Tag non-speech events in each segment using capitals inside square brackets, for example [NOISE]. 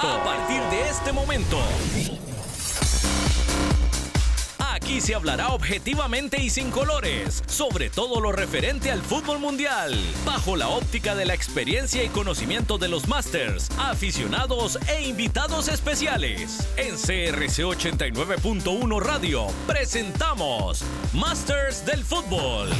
A partir de este momento. Aquí se hablará objetivamente y sin colores sobre todo lo referente al fútbol mundial, bajo la óptica de la experiencia y conocimiento de los Masters, aficionados e invitados especiales. En CRC 89.1 Radio presentamos Masters del Fútbol.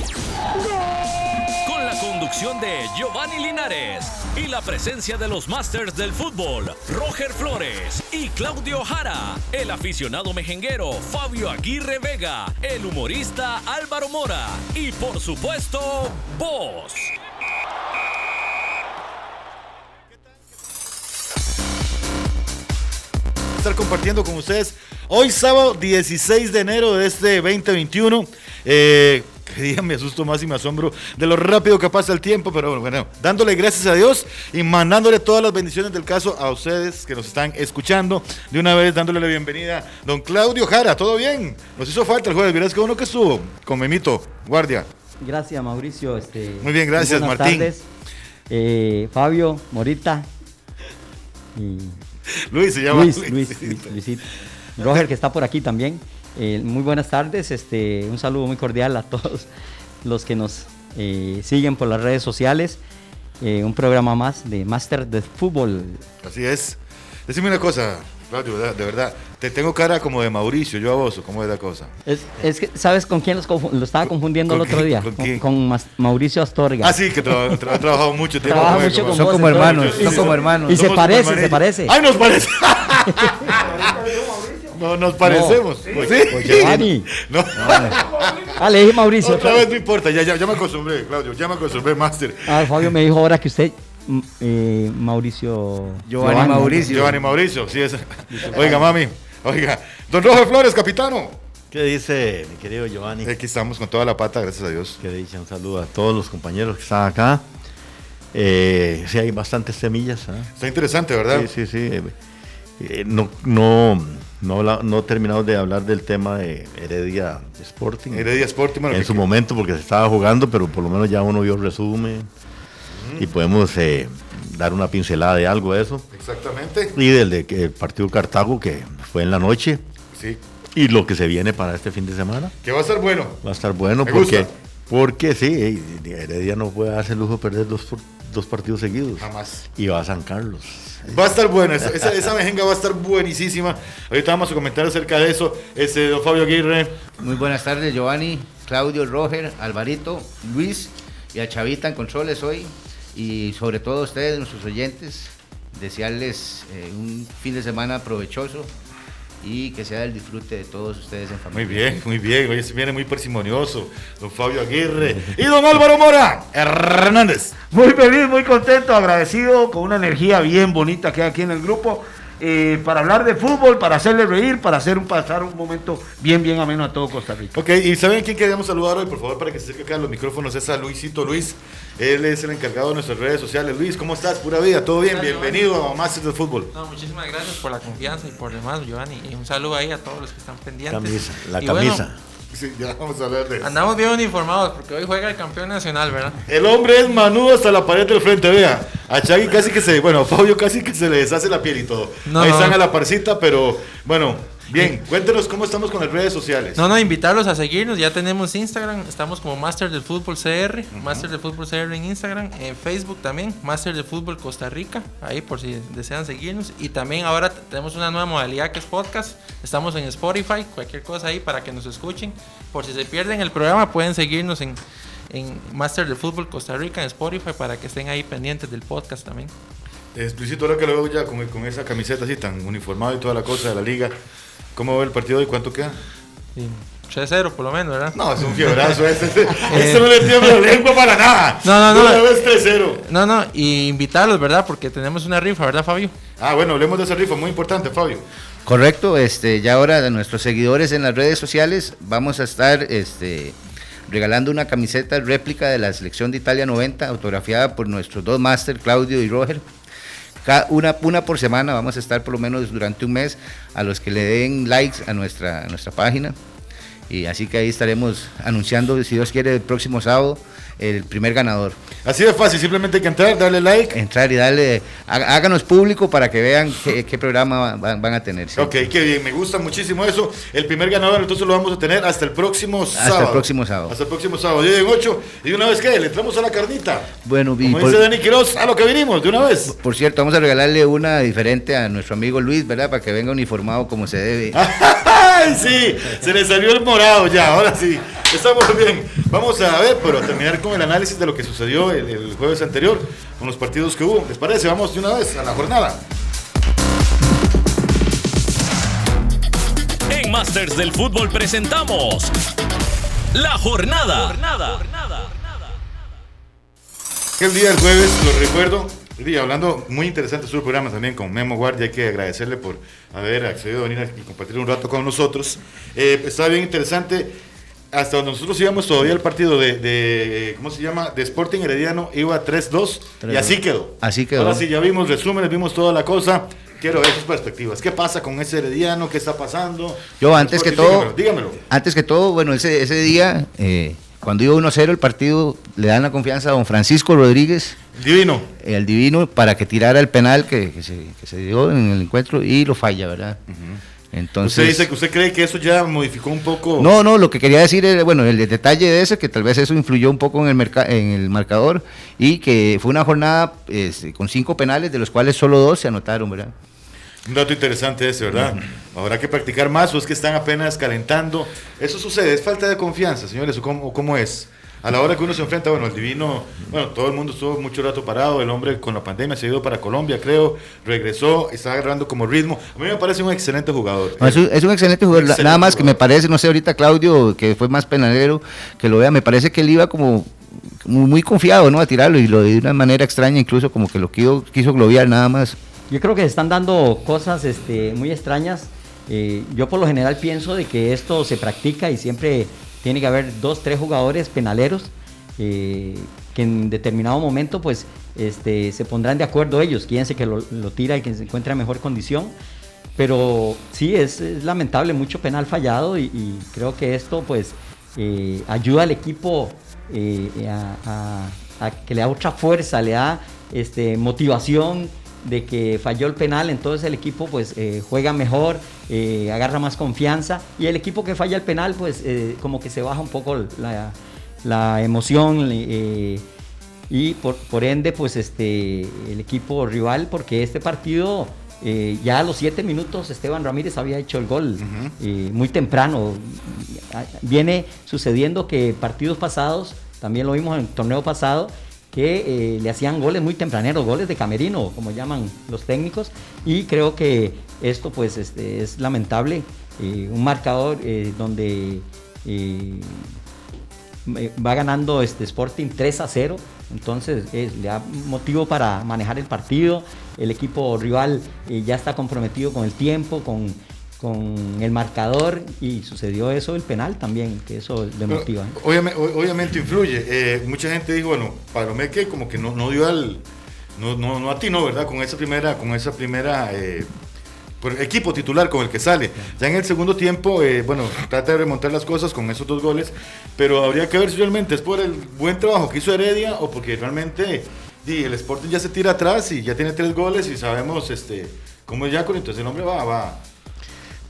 Con la conducción de Giovanni Linares y la presencia de los Masters del Fútbol, Roger Flores y Claudio Jara, el aficionado mejenguero Fabio Aguirre Vega, el humorista Álvaro Mora y por supuesto, vos. Estar compartiendo con ustedes hoy sábado 16 de enero de este 2021. Eh, [LAUGHS] que día me asusto más y me asombro de lo rápido que pasa el tiempo, pero bueno, dándole gracias a Dios y mandándole todas las bendiciones del caso a ustedes que nos están escuchando. De una vez dándole la bienvenida, don Claudio Jara, ¿todo bien? Nos hizo falta el jueves, verás que uno que estuvo con Memito, guardia. Gracias, Mauricio. Este, Muy bien, gracias, buenas Martín. tardes. Eh, Fabio, Morita y [LAUGHS] Luis se llama. Luis, Luis, Luis, Luisito. Roger, que está por aquí también. Eh, muy buenas tardes. Este, un saludo muy cordial a [LAUGHS] todos los que nos eh, siguen por las redes sociales. Eh, un programa más de Master de Fútbol. Así es. Decime una cosa, Claudio, de verdad. Te tengo cara como de Mauricio, yo a vos, ¿o ¿cómo es la cosa? Es, es que, ¿sabes con quién los lo estaba confundiendo el ¿Con otro quién? día? ¿Con Con, quién? con Mas- Mauricio Astorga. Ah, sí, que tra- tra- ha trabajado mucho tiempo. Trabaja con mucho como- con Son vos, como hermanos, son como hermanos. Y se parece, se parece. ¡Ay, nos parece! [LAUGHS] [LAUGHS] no, nos parecemos. Sí. Pues Giovanni. [LAUGHS] No. Ah, le dije Mauricio. Otra vez no importa, ya, ya, ya me acostumbré, Claudio, ya me acostumbré, Master. Ah, Fabio me dijo ahora que usted, mm, eh, Mauricio. Giovanni Mauricio. Giovanni Mauricio, sí es. Oiga, mami, oiga. Don Roger Flores, capitano. ¿Qué dice mi querido Giovanni? Aquí estamos con toda la pata, gracias a Dios. Que dicha, un saludo a todos los compañeros que están acá. Eh, sí, hay bastantes semillas. ¿ah? Está interesante, ¿verdad? Sí, sí, sí. Eh, no, no, no, terminamos de hablar del tema de Heredia Sporting. Heredia Sporting, bueno, en que- su momento, porque se estaba jugando, pero por lo menos ya uno vio el resumen y podemos eh, dar una pincelada de algo de eso. Exactamente. Y del de que el partido Cartago, que fue en la noche, Sí. y lo que se viene para este fin de semana. Que va a estar bueno. Va a estar bueno Me porque, gusta. porque sí, eh, Heredia no puede darse el lujo de perder dos, dos partidos seguidos. Jamás. Y va a San Carlos. Va a estar buena, esa, mejenga va a estar buenísima. Ahorita vamos a comentar acerca de eso. Este, don Fabio Aguirre. Muy buenas tardes, Giovanni, Claudio, Roger, Alvarito, Luis y a Chavita en controles hoy. Y sobre todo a ustedes, nuestros oyentes, desearles eh, un fin de semana provechoso y que sea el disfrute de todos ustedes en familia. Muy bien, muy bien. Hoy se viene muy parsimonioso. Don Fabio Aguirre. Y don Álvaro Mora Hernández. Muy feliz, muy contento, agradecido, con una energía bien bonita que hay aquí en el grupo, eh, para hablar de fútbol, para hacerle reír, para hacer un pasar un momento bien, bien ameno a todo Costa Rica. Ok, y ¿saben quién queríamos saludar hoy? Por favor, para que se acerque acá a los micrófonos, es a Luisito Luis. Él es el encargado de nuestras redes sociales. Luis, ¿cómo estás? Pura vida, ¿todo bien? Gracias, Bienvenido a Masters del Fútbol. No, muchísimas gracias por la confianza y por demás, Giovanni. Y un saludo ahí a todos los que están pendientes. Camisa, la Y bueno, camisa. Sí, ya vamos a hablar de eso. andamos bien uniformados porque hoy juega el campeón nacional, ¿verdad? El hombre es manudo hasta la pared del frente, vea. A Chagui casi que se, bueno, a Fabio casi que se le deshace la piel y todo. No, Ahí no. están a la parcita, pero bueno, bien, cuéntenos cómo estamos con las redes sociales. No, no, invitarlos a seguirnos. Ya tenemos Instagram. Estamos como Master del Fútbol CR. Master del Fútbol CR en Instagram. En Facebook también. Master del Fútbol Costa Rica. Ahí por si desean seguirnos. Y también ahora tenemos una nueva modalidad que es podcast. Estamos en Spotify. Cualquier cosa ahí para que nos escuchen. Por si se pierden el programa, pueden seguirnos en, en Master del Fútbol Costa Rica en Spotify para que estén ahí pendientes del podcast también. Luisito, ahora que lo veo ya con, con esa camiseta así tan uniformado y toda la cosa de la liga, ¿cómo ve el partido y cuánto queda? Sí, 3-0 por lo menos, ¿verdad? No, es un fiebrazo. Este, este, [LAUGHS] este no le tiembla la lengua para nada. No, no, no. Vez 3-0. No, no, y invitarlos, ¿verdad? Porque tenemos una rifa, ¿verdad, Fabio? Ah, bueno, hablemos de esa rifa, muy importante, Fabio. Correcto, este, ya ahora de nuestros seguidores en las redes sociales vamos a estar este, regalando una camiseta réplica de la selección de Italia 90, autografiada por nuestros dos máster, Claudio y Roger. Una, una por semana vamos a estar por lo menos durante un mes a los que le den likes a nuestra, a nuestra página. Y así que ahí estaremos anunciando, si Dios quiere, el próximo sábado el primer ganador. Así de fácil, simplemente hay que entrar, darle like. Entrar y darle, há- háganos público para que vean qué, qué programa van, van a tener. sí. Ok, qué bien, me gusta muchísimo eso. El primer ganador entonces lo vamos a tener hasta el próximo sábado. el próximo sábado. Hasta el próximo sábado, día en 8. Y de una vez que le entramos a la carnita. Bueno, Como por, dice Dani Quiroz, a lo que vinimos, de una vez. por cierto, vamos a regalarle una diferente a nuestro amigo Luis, ¿verdad? Para que venga uniformado como se debe. [LAUGHS] ¡Ay, sí! Se le salió el morado ya, ahora sí. Estamos bien. Vamos a ver, pero a terminar con el análisis de lo que sucedió el, el jueves anterior, con los partidos que hubo. ¿Les parece? Vamos de una vez a la jornada. En Masters del Fútbol presentamos La Jornada. Que el día del jueves, lo recuerdo, y hablando muy interesante su programa también con Memo Guardia, hay que agradecerle por haber accedido a venir y compartir un rato con nosotros. Eh, estaba bien interesante, hasta donde nosotros íbamos todavía el partido de, de, ¿cómo se llama? De Sporting Herediano, iba 3-2 y así quedó. Así quedó. Ahora sí, ya vimos resúmenes, vimos toda la cosa. Quiero ver sus perspectivas. ¿Qué pasa con ese Herediano? ¿Qué está pasando? Yo antes que Sporting, todo, dígamelo. dígamelo. antes que todo, bueno, ese, ese día, eh, cuando iba 1-0 el partido, le dan la confianza a don Francisco Rodríguez, Divino. el divino, para que tirara el penal que, que se, que se dio en el encuentro y lo falla, ¿verdad? Entonces, usted dice que usted cree que eso ya modificó un poco. No, no, lo que quería decir era, bueno, el detalle de ese, que tal vez eso influyó un poco en el, merca- en el marcador y que fue una jornada este, con cinco penales, de los cuales solo dos se anotaron, ¿verdad? Un dato interesante ese, ¿verdad? Habrá que practicar más o es que están apenas calentando. Eso sucede, es falta de confianza, señores, o cómo, o cómo es. A la hora que uno se enfrenta, bueno, el divino, bueno, todo el mundo estuvo mucho rato parado, el hombre con la pandemia se ha ido para Colombia, creo, regresó, está agarrando como ritmo. A mí me parece un excelente jugador. No, es, un, es un excelente jugador, Excelente nada más que me parece, no sé, ahorita Claudio, que fue más penalero, que lo vea, me parece que él iba como muy, muy confiado, ¿no? A tirarlo y lo de una manera extraña, incluso como que lo quiso, quiso globear nada más. Yo creo que se están dando cosas este, muy extrañas. Eh, yo por lo general pienso de que esto se practica y siempre tiene que haber dos, tres jugadores penaleros eh, que en determinado momento pues este, se pondrán de acuerdo ellos, quién que lo, tira y quien se encuentra en mejor condición. Pero sí, es, lamentable, mucho penal fallado y, creo que esto pues eh, ayuda al equipo a, a- a que le da otra fuerza, le da este, motivación de que falló el penal, entonces el equipo pues eh, juega mejor, eh, agarra más confianza. Y el equipo que falla el penal pues eh, como que se baja un poco la, la emoción eh, y por, por ende pues este el equipo rival porque este partido eh, ya a los siete minutos Esteban Ramírez había hecho el gol eh, muy temprano. Viene sucediendo que partidos pasados también lo vimos en el torneo pasado que eh, le hacían goles muy tempraneros, goles de camerino, como llaman los técnicos, y creo que esto pues este, es lamentable, eh, un marcador eh, donde va ganando este Sporting 3 a 0, entonces le da motivo para manejar el partido, el equipo rival ya está comprometido con el tiempo, con, con el marcador, y sucedió eso, el penal también, que eso le motiva. ¿eh? obviame- o- obviamente influye. Eh, mucha gente dijo, bueno, Palomeque como que no, no dio al. No, no, no atinó, ¿verdad? Con esa primera, con esa primera eh, por equipo titular con el que sale. Ya en el segundo tiempo, bueno, trata de remontar las cosas con esos dos goles, pero habría que ver si realmente es por el buen trabajo que hizo Heredia o porque realmente di, el Sporting ya se tira atrás y ya tiene tres goles y sabemos este cómo es Yacon, entonces el hombre va, va,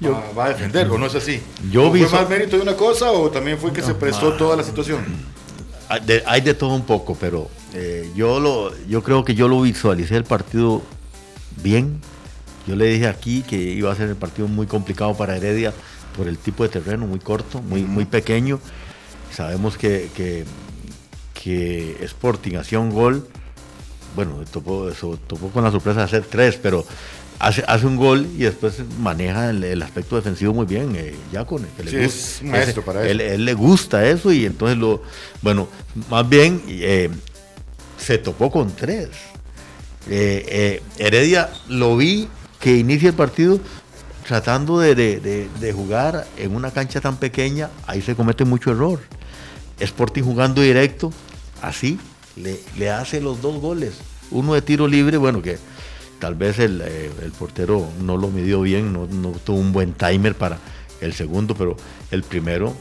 va, va a defender, ¿o no es así? Yo ¿O ¿Fue más mérito de una cosa o también fue que se prestó toda la situación? Hay de, hay de todo un poco, pero eh, yo, lo, yo creo que yo lo visualicé el partido bien. Yo le dije aquí que iba a ser el partido muy complicado para Heredia por el tipo de terreno, muy corto, muy, muy pequeño. Sabemos que, que, que Sporting hacía un gol, bueno, topó, so- topó con la sorpresa de hacer tres, pero hace, hace un gol y después maneja el, el aspecto defensivo muy bien, eh, ya con que le Sí, gusta. es maestro para eso. él- él le gusta eso y entonces lo, bueno, más bien eh, se topó con tres. Eh, eh, Heredia lo vi que inicia el partido tratando de, de- de- de jugar en una cancha tan pequeña, ahí se comete mucho error. Sporting jugando directo, así, le, le hace los dos goles. Uno de tiro libre, bueno, que tal vez el, eh, el portero no lo midió bien, no, no tuvo un buen timer para el segundo, pero el primero,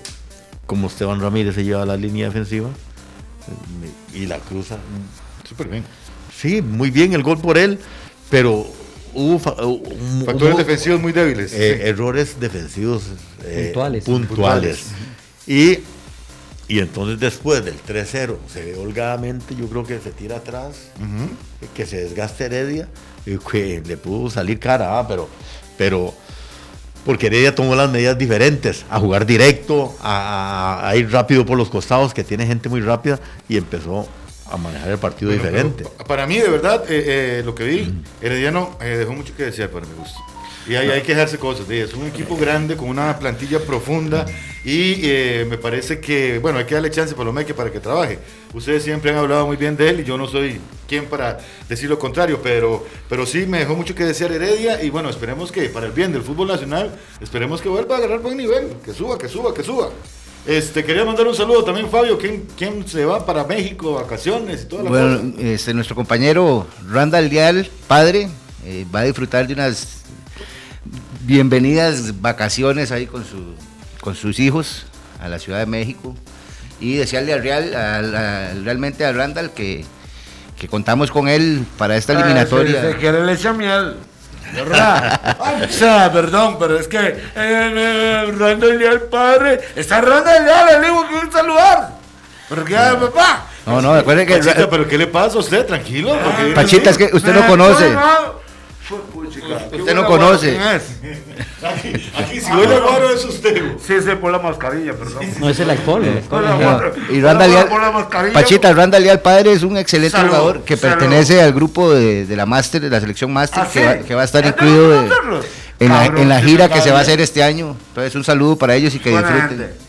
como Esteban Ramírez se lleva la línea defensiva eh, y la cruza. Súper bien. Sí, muy bien el gol por él, pero hubo Factores hubo, defensivos muy débiles. eh, sí. errores defensivos eh, Puntuales. puntuales. Y, y entonces después del 3-0 se ve holgadamente, yo creo que se tira atrás, que se desgaste Heredia, que le pudo salir cara, ah, pero, pero porque Heredia tomó las medidas diferentes, a jugar directo, a, ir rápido por los costados, que tiene gente muy rápida, y empezó a manejar el partido Bueno, diferente. Para mí, de verdad, eh, eh, lo que vi, Herediano eh, dejó mucho que desear para mi gusto. Y hay, hay que dejarse cosas. Es un equipo grande con una plantilla profunda y eh, me parece que, bueno, hay que darle chance a Palomeque para que trabaje. Ustedes siempre han hablado muy bien de él y yo no soy quien para decir lo contrario, pero, pero sí me dejó mucho que desear Heredia y bueno, esperemos que para el bien del fútbol nacional, esperemos que vuelva a agarrar buen nivel, que suba, que suba, que suba. Este, quería mandar un saludo también, Fabio. ¿Quién, quién se va para México, vacaciones y toda la cosa? Bueno, este, nuestro compañero Randall Dial, padre, eh, va a disfrutar de unas bienvenidas vacaciones ahí con, su, con sus hijos a la Ciudad de México y desearle al Real, al- al- realmente a Randall que, que contamos con él para esta eliminatoria. Ah, se quiere le echa miel. [LAUGHS] O sea, perdón, pero es que eh, eh, Randall Leal, padre, está Randall Leal, le digo que un saludar. Pero que ah, papá. No, no, recuerde que Pachita, pero ¿qué le pasa a usted? Tranquilo. porque viene Pachita, es que usted no conoce. no, Usted no conoce. guapa, ¿quién es? Aquí, aquí si huele guaro es usted. Sí, sí, por la mascarilla, perdón. No es el alcohol. el alcohol es- Y Randall Leal. Pachita, Randall Leal padre es un excelente Salud, jugador que salud. pertenece al grupo de, de la máster, de la selección máster, ¿Ah, que, sí? va, que va a estar ¿Ya incluido de- en, la, en la gira que se va a hacer este año. Entonces, un saludo para ellos y que disfruten.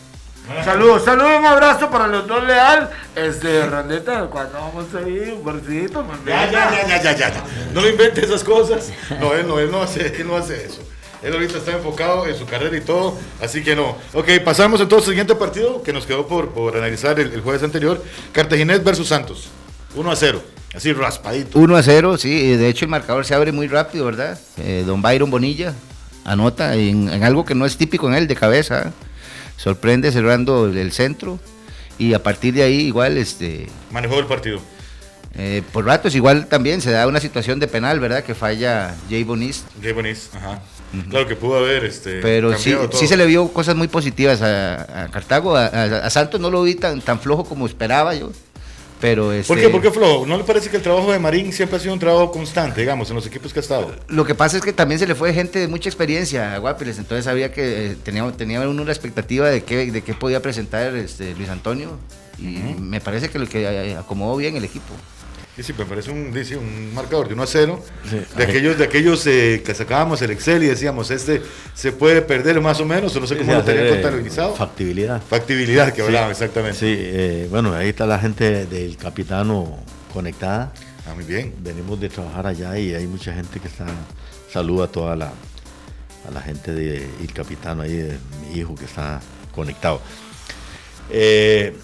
Saludos, saludos, un abrazo para los dos leal. Este, Randeta, cuando vamos a ir, un barcito, pues, Ya, ya, ya, ya, ya, ya, ya. No le invente esas cosas. No, él no, él no hace, él no hace eso. Él ahorita está enfocado en su carrera y todo, así que no. Ok, pasamos entonces al siguiente partido que nos quedó por, por analizar el, el jueves anterior. Cartaginés versus Santos. 1 a 0. Así raspadito. 1 a 0, sí. De hecho, el marcador se abre muy rápido, ¿verdad? Eh, don Byron Bonilla anota en, en algo que no es típico en él, de cabeza. Sorprende cerrando el, el centro. Y a partir de ahí, igual, este, Manejó el partido. eh, por ratos, igual también se da una situación de penal, ¿verdad? Que falla Jay Bonist. Jay Bonis. Ajá. Claro que pudo haber este, Pero sí, todo. sí se le vio cosas muy positivas a, a Cartago. A, a- a Santos no lo vi tan, tan flojo como esperaba yo. Pero este, ¿Por qué? ¿Por qué Flo? ¿No le parece que el trabajo de Marín siempre ha sido un trabajo constante, digamos, en los equipos que ha estado? Lo que pasa es que también se le fue gente de mucha experiencia a Guapiles, entonces sabía que eh, tenía, tenía uno la expectativa de qué, de qué podía presentar este, Luis Antonio. Y me parece que lo que eh, acomodó bien el equipo. Sí, sí, me parece un, dice, un marcador de 1 a 0. Sí. De aquellos, de aquellos eh, que sacábamos el Excel y decíamos, este se puede perder más o menos, o no sé cómo lo tenían Hacer, eh, contabilizado. Factibilidad. Factibilidad que Sí. hablaban, exactamente. Sí, eh, bueno, ahí está la gente del capitano conectada. Ah, muy bien. Venimos de trabajar allá y hay mucha gente que está. Saluda a toda la, a la gente del capitano ahí, de mi hijo que está conectado. Eh,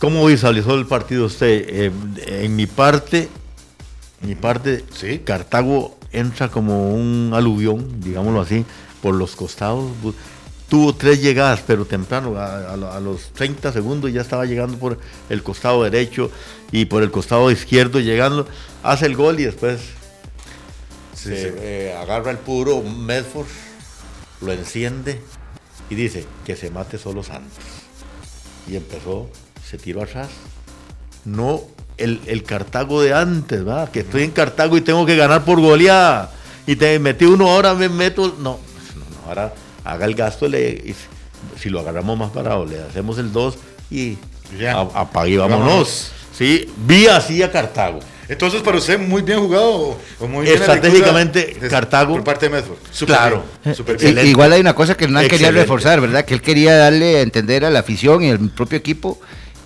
¿Cómo visualizó el partido usted? Eh, en mi parte, mi parte, Sí. Cartago entra como un aluvión, digámoslo así, por los costados. Tuvo tres llegadas, pero temprano, a, a lo- a los 30 segundos ya estaba llegando por el costado derecho y por el costado izquierdo llegando, hace el gol y después Sí, se, sí. eh, agarra el puro Medford, lo enciende y dice que se mate solo Santos. Y empezó, se tiró atrás. No el, el Cartago de antes, ¿va? Que estoy en Cartago y tengo que ganar por goleada. Y te metí uno, ahora me meto. No, no, no, ahora haga el gasto, le, y si lo agarramos más parado, le hacemos el 2 y Ya. a- apague y vámonos. Vámonos. Sí, vi así a Cartago. Entonces, para usted, muy bien jugado. o- muy bien Estratégicamente, lectura Cartago. Por parte de Medford. Súper Claro. bien, bien. Excelente. igual hay una cosa que Hernán quería reforzar, ¿verdad? Que él quería darle a entender a la afición y al propio equipo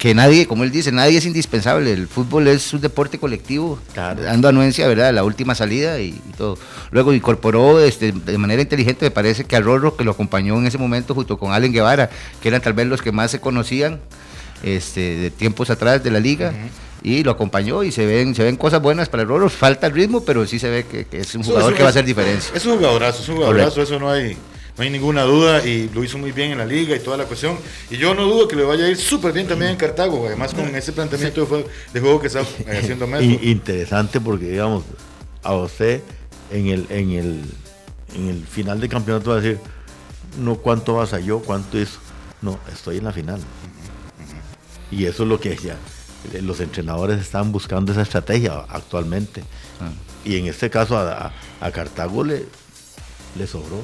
que nadie, como él dice, nadie es indispensable. El fútbol es un deporte colectivo, Claro. dando anuencia, ¿verdad? La última salida y, y todo. Luego incorporó este, de manera inteligente, me parece que a Rorro, que lo acompañó en ese momento junto con Allen Guevara, que eran tal vez los que más se conocían este, de tiempos atrás de la liga. Y lo acompañó y se ven, se ven cosas buenas para Rorro. Falta el ritmo, pero sí se ve que, que es un jugador eso que va a hacer diferencia. Es un jugadorazo, es un jugadorazo, eso no hay, no hay ninguna duda, y lo hizo muy bien en la liga y toda la cuestión. Y yo no dudo que le vaya a ir súper bien también en Cartago, además con ese planteamiento de juego, de juego que está eh, haciendo Messi. In- interesante porque, digamos, a usted en el, en el, en el final del campeonato va a decir, no cuánto vas a yo, cuánto es. No, estoy en la final. Y eso es lo que ya eh, los entrenadores están buscando esa estrategia actualmente. Y en este caso a, a- a Cartago le, le sobró,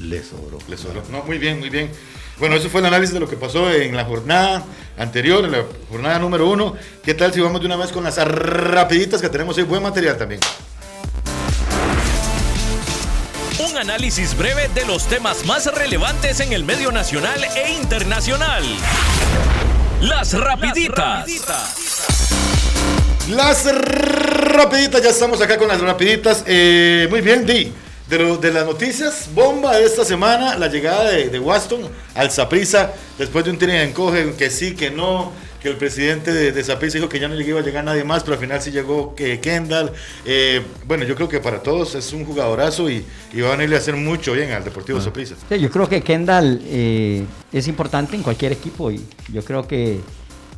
le sobró. Le sobró. No, muy bien, muy bien. Bueno, eso fue el análisis de lo que pasó en la jornada anterior, en la jornada número uno. ¿Qué tal si vamos de una vez con las rapiditas que tenemos hoy? Buen material también. Un análisis breve de los temas más relevantes en el medio nacional e internacional. Las rapiditas. Las rapiditas, ya estamos acá con las rapiditas. Eh, muy bien, Di. De, lo- de las noticias, bomba de esta semana, la llegada de, de Waston al Saprissa, después de un tren en encoge, que sí, que no, que el presidente de, Saprissa dijo que ya no le iba a llegar nadie más, pero al final sí llegó que Kendall. Eh, bueno, yo creo que para todos es un jugadorazo y, y va a venirle a hacer mucho bien al Deportivo Saprissa. Sí, yo creo que Kendall eh, es importante en cualquier equipo y yo creo que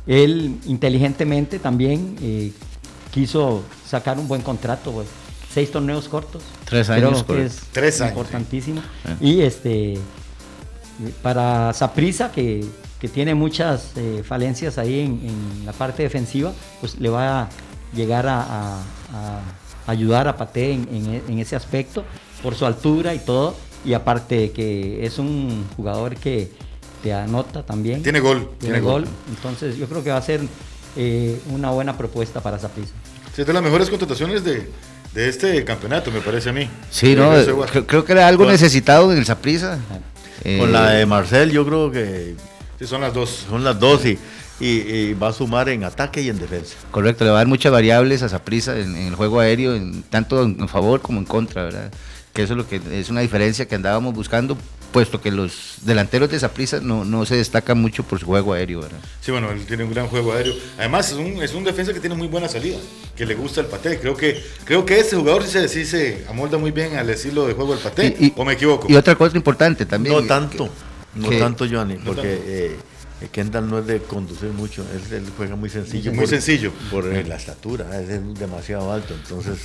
él inteligentemente también eh, quiso sacar un buen contrato, pues. seis torneos cortos. Tres Creo años, que correcto. es Tres años, importantísimo. Ah. Y este para Saprisa que, que tiene muchas eh, falencias ahí en, en la parte defensiva, pues le va a llegar a, a- a ayudar a Pate en, en en ese aspecto por su altura y todo. Y aparte que es un jugador que te anota también. Tiene gol, Tiene, tiene gol. gol. Entonces yo creo que va a ser eh, una buena propuesta para Saprisa. Sí, es de las mejores contrataciones de, de este campeonato, me parece a mí. Sí, no, creo, creo que era algo necesitado en el Saprissa. Eh, Con la de Marcel, yo creo que Sí, son las dos. son las dos y, y- y va a sumar en ataque y en defensa. Correcto, le va a dar muchas variables a Saprissa en, en el juego aéreo, en- tanto en favor como en contra, ¿verdad? Que eso es lo que es una diferencia que andábamos buscando, puesto que los delanteros de Saprissa no, no se destacan mucho por su juego aéreo, ¿verdad? Sí, bueno, él tiene un gran juego aéreo. Además, es un, es un defensa que tiene muy buena salida, que le gusta el paté. Creo que, creo que este jugador sí se, sí se amolda muy bien al estilo de juego del paté. Y- y- ¿O me equivoco? Y otra cosa importante también. No tanto, no que- tanto, Johnny, No porque tanto. eh, eh, Kendall no es de conducir mucho, él, él juega muy sencillo. Muy por- sencillo. Por eh, la estatura, es demasiado alto, entonces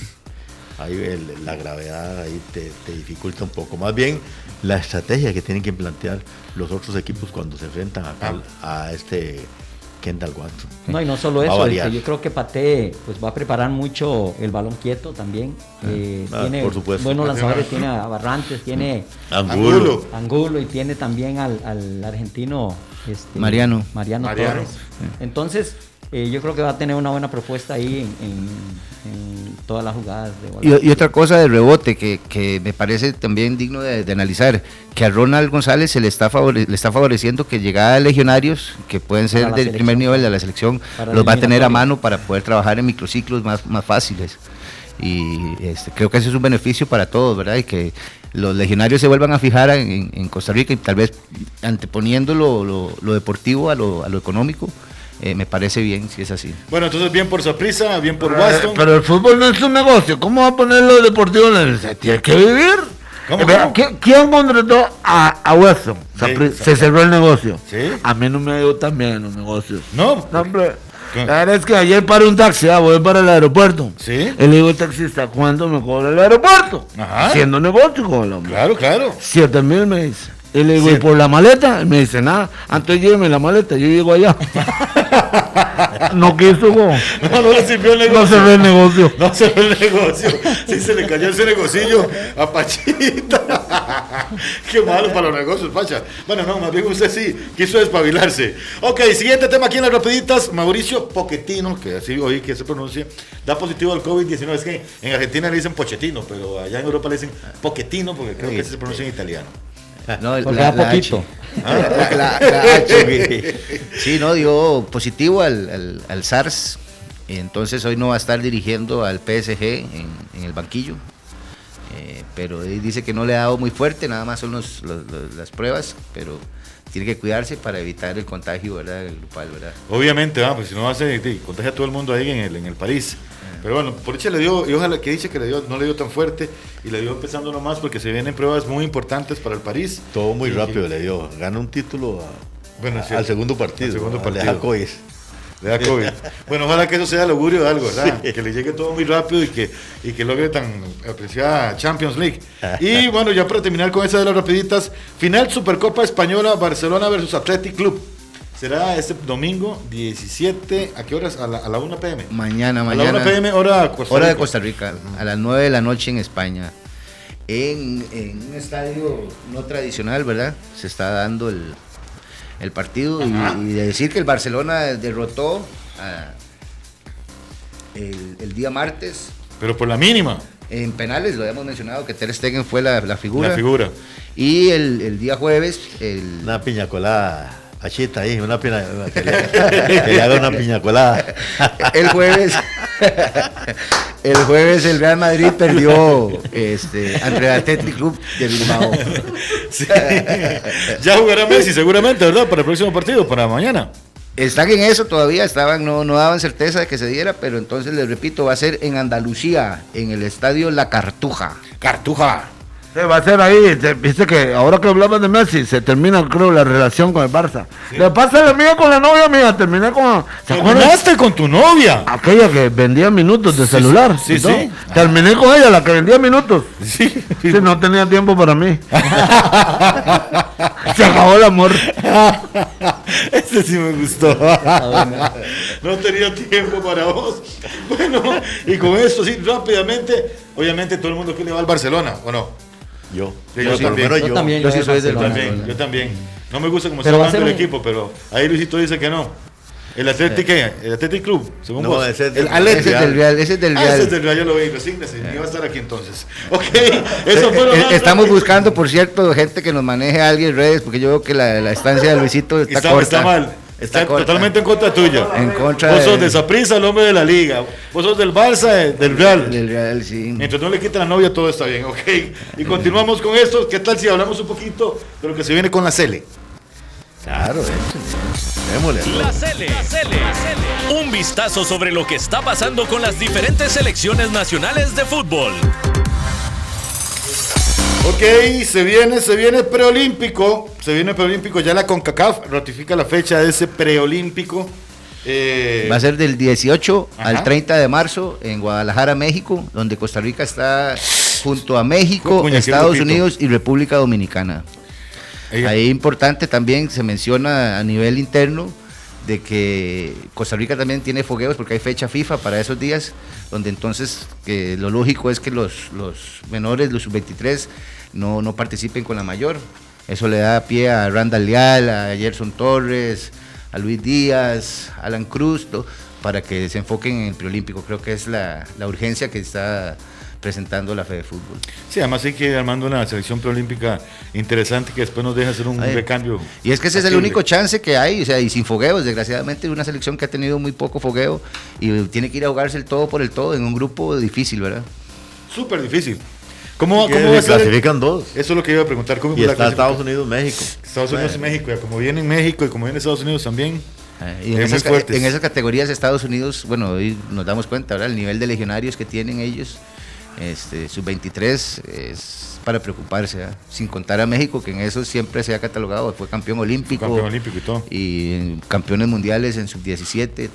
ahí el- la gravedad ahí te, te dificulta un poco. Más bien la estrategia que tienen que plantear los otros equipos cuando se enfrentan acá a este Kendall Watson. No, y no solo eso, yo creo que Pate pues, va a preparar mucho el balón quieto también. Eh, ah, tiene por supuesto. buenos lanzadores, tiene a Barrantes, tiene Angulo. Angulo y tiene también al, al argentino este, Mariano. Mariano, Mariano. Torres. Entonces, eh, yo creo que va a tener una buena propuesta ahí en, en- en todas las jugadas de. Y, y otra cosa de rebote que, que me parece también digno de, de analizar, que a Ronald González se le está, favore- le está favoreciendo que llegada de legionarios, que pueden ser del selección. primer nivel de la selección, Para los va a tener a mano para poder trabajar en microciclos más, más fáciles. Y este, creo que ese es un beneficio para todos, ¿verdad? Y que los legionarios se vuelvan a fijar en, en Costa Rica y tal vez anteponiendo lo, lo- lo deportivo a lo, a lo económico, eh, me parece bien si es así. Bueno, entonces bien por Saprissa, bien por Pero, eh, pero el fútbol no es un negocio. ¿Cómo va a poner lo deportivo en el se Tiene que vivir. ¿Cómo, Eh, cómo? ¿qui- ¿Quién contrató a, a Weston? Sí. se cerró el negocio. Sí. A mí no me ha ido tan bien en los negocios. No, No, hombre. ¿Qué? La verdad es que ayer paré un taxi, ah, voy para el aeropuerto. Sí. Y le digo al taxista, ¿cuánto me cobra el aeropuerto? Ajá. Haciendo negocio con el hombre. claro, claro. Siete mil me dice. Y le digo, ¿y por la maleta? Y me dice, nada, antes lléveme la maleta, yo llego allá. [LAUGHS] no quiso, go. No, no le sirvió el negocio. No se ve el negocio. No se ve el negocio. Sí se le cayó ese negocillo a Pachita. [LAUGHS] Qué malo para los negocios, Pacha. Bueno, no, más bien usted sí quiso despabilarse. Ok, siguiente tema aquí en las rapiditas. Mauricio Pochettino, que así oí que se pronuncia, da positivo al COVID-19. Es que en Argentina le dicen Pochettino, pero allá en Europa le dicen Pochettino porque creo que así se pronuncia en italiano. No, Porque poquito. H. La- la- la H. Sí, no, dio positivo al, al- al SARS. Entonces hoy no va a estar dirigiendo al PSG en, en el banquillo. Eh, pero dice que no le ha dado muy fuerte, nada más son los- los- los- las pruebas, pero tiene que cuidarse para evitar el contagio, ¿verdad? El grupal, ¿verdad? Obviamente, va, pues si no hace, sí, contagia a todo el mundo ahí en el, en el París. Pero bueno, por dicha le dio, y ojalá que dice que le dio, no le dio tan fuerte y le dio empezando nomás porque se vienen pruebas muy importantes para el París. Todo muy Y- rápido le dio. Gana un título a- Bueno, a- al segundo partido. Al segundo a partido. Le da COVID. Bueno, ojalá que eso sea el augurio de algo, ¿verdad? Que le llegue todo muy rápido y que, y que logre tan apreciada Champions League. Y bueno, ya para terminar con esa de las rapiditas, final Supercopa Española Barcelona versus Athletic Club. Será este domingo 17, ¿a qué horas? A la, a la 1 pm. Mañana, A la mañana. 1 pm, hora Costa Hora de. Costa Rica, a las 9 de la noche en España. En, en un estadio no tradicional, ¿verdad? Se está dando el, el partido y, y de decir que el Barcelona derrotó a- el, el día martes Pero por la mínima, en penales, lo habíamos mencionado, que Ter Stegen fue la, la figura. la figura. Y el, el día jueves, el, Una piña colada. Achita ahí, una piña. Que le, [LAUGHS] que le haga una piña colada. [LAUGHS] el jueves [LAUGHS] [LAUGHS] el jueves el Real Madrid perdió este, ante el Athletic Club de Bilbao. [LAUGHS] Sí. ya jugará Messi seguramente, ¿verdad? Para el próximo partido, para mañana. Están en eso todavía, estaban, no, no daban certeza de que se diera, pero entonces les repito, va a ser en Andalucía, en el estadio La Cartuja. Cartuja. Se va a ser ahí, te- viste que ahora que hablabas de Messi, se termina, creo, la relación con el Barça. Le pasa la mía con la novia mía, terminé con... ¿Se? Terminaste con tu novia. Aquella que vendía minutos de celular. sí, sí. Terminé con ella, la que vendía minutos. Sí. Sí, no tenía tiempo para mí. [LAUGHS] Se acabó el amor. [LAUGHS] Ese sí me gustó. No tenía tiempo para vos. Bueno, y con esto, sí, rápidamente, obviamente todo el mundo que le va al Barcelona, ¿o no? Yo. Sí, Yo también. Yo yo. también. yo sí soy del. También, yo también. No me gusta cómo está Pero va a jugando el equipo, pero ahí Luisito dice que no. El Atlético, ¿qué? El Atlético Club, según No, vos. ese es el. Ese es del Real, ese es del Ah, ese es Real. del Real, yo lo vi, resígnese, ni va a estar aquí entonces. [LAUGHS] Ok, eso fue lo Eh, más Estamos rápido. buscando, por cierto, gente que nos maneje alguien en redes, porque yo veo que la, la estancia de Luisito está, Está, corta. está mal. Está, totalmente en contra tuya. En contra Vos de- sos de Saprissa, el hombre de la liga. Vos sos del Barça, eh, del Real. Del Real, sí. Mientras no le quiten la novia, todo está bien, ok. Y continuamos con esto. ¿Qué tal si hablamos un poquito de lo que se viene con la Cele? Claro. Démosle. La Cele, la Cele, la Cele. Un vistazo sobre lo que está pasando con las diferentes selecciones nacionales de fútbol. Ok, se viene, se viene preolímpico. Se viene preolímpico. Ya la CONCACAF ratifica la fecha de ese preolímpico. Eh, Va a ser del 18 Ajá. al 30 de marzo en Guadalajara, México, donde Costa Rica está junto a México, Estados. Unidos y República Dominicana. ahí- Ahí importante también se menciona a nivel interno de que Costa Rica también tiene fogueos porque hay fecha FIFA para esos días, donde entonces lo lógico es que los, los menores, los sub-23, no, no participen con la mayor. Eso le da pie a Randall Leal, a Gerson Torres, a Luis Díaz, Alan Cruz, para que se enfoquen en el preolímpico. Creo que es la, la urgencia que está presentando la Fede Fútbol. Sí, además hay que ir armando una selección preolímpica interesante que después nos deja hacer un Ay. recambio. Y es que ese es el único chance que hay, o sea, y sin fogueos, desgraciadamente una selección que ha tenido muy poco fogueo y tiene que ir a jugarse el todo por el todo en un grupo difícil, ¿verdad? Súper difícil. ¿Cómo, va a ser? clasifican dos. Eso es lo que iba a preguntar. ¿Cómo Y está Estados? Unidos, México. Estados Unidos y México. ya como viene en México y como viene Estados Unidos también. Eh, Y en, esas, en esas categorías Estados Unidos, bueno, hoy nos damos cuenta, ¿verdad? El nivel de legionarios que tienen ellos, este, sub-23, es para preocuparse, ¿verdad? sin contar a México, que en eso siempre se ha catalogado, fue campeón olímpico. Campeón olímpico y todo. y campeones mundiales en sub-17.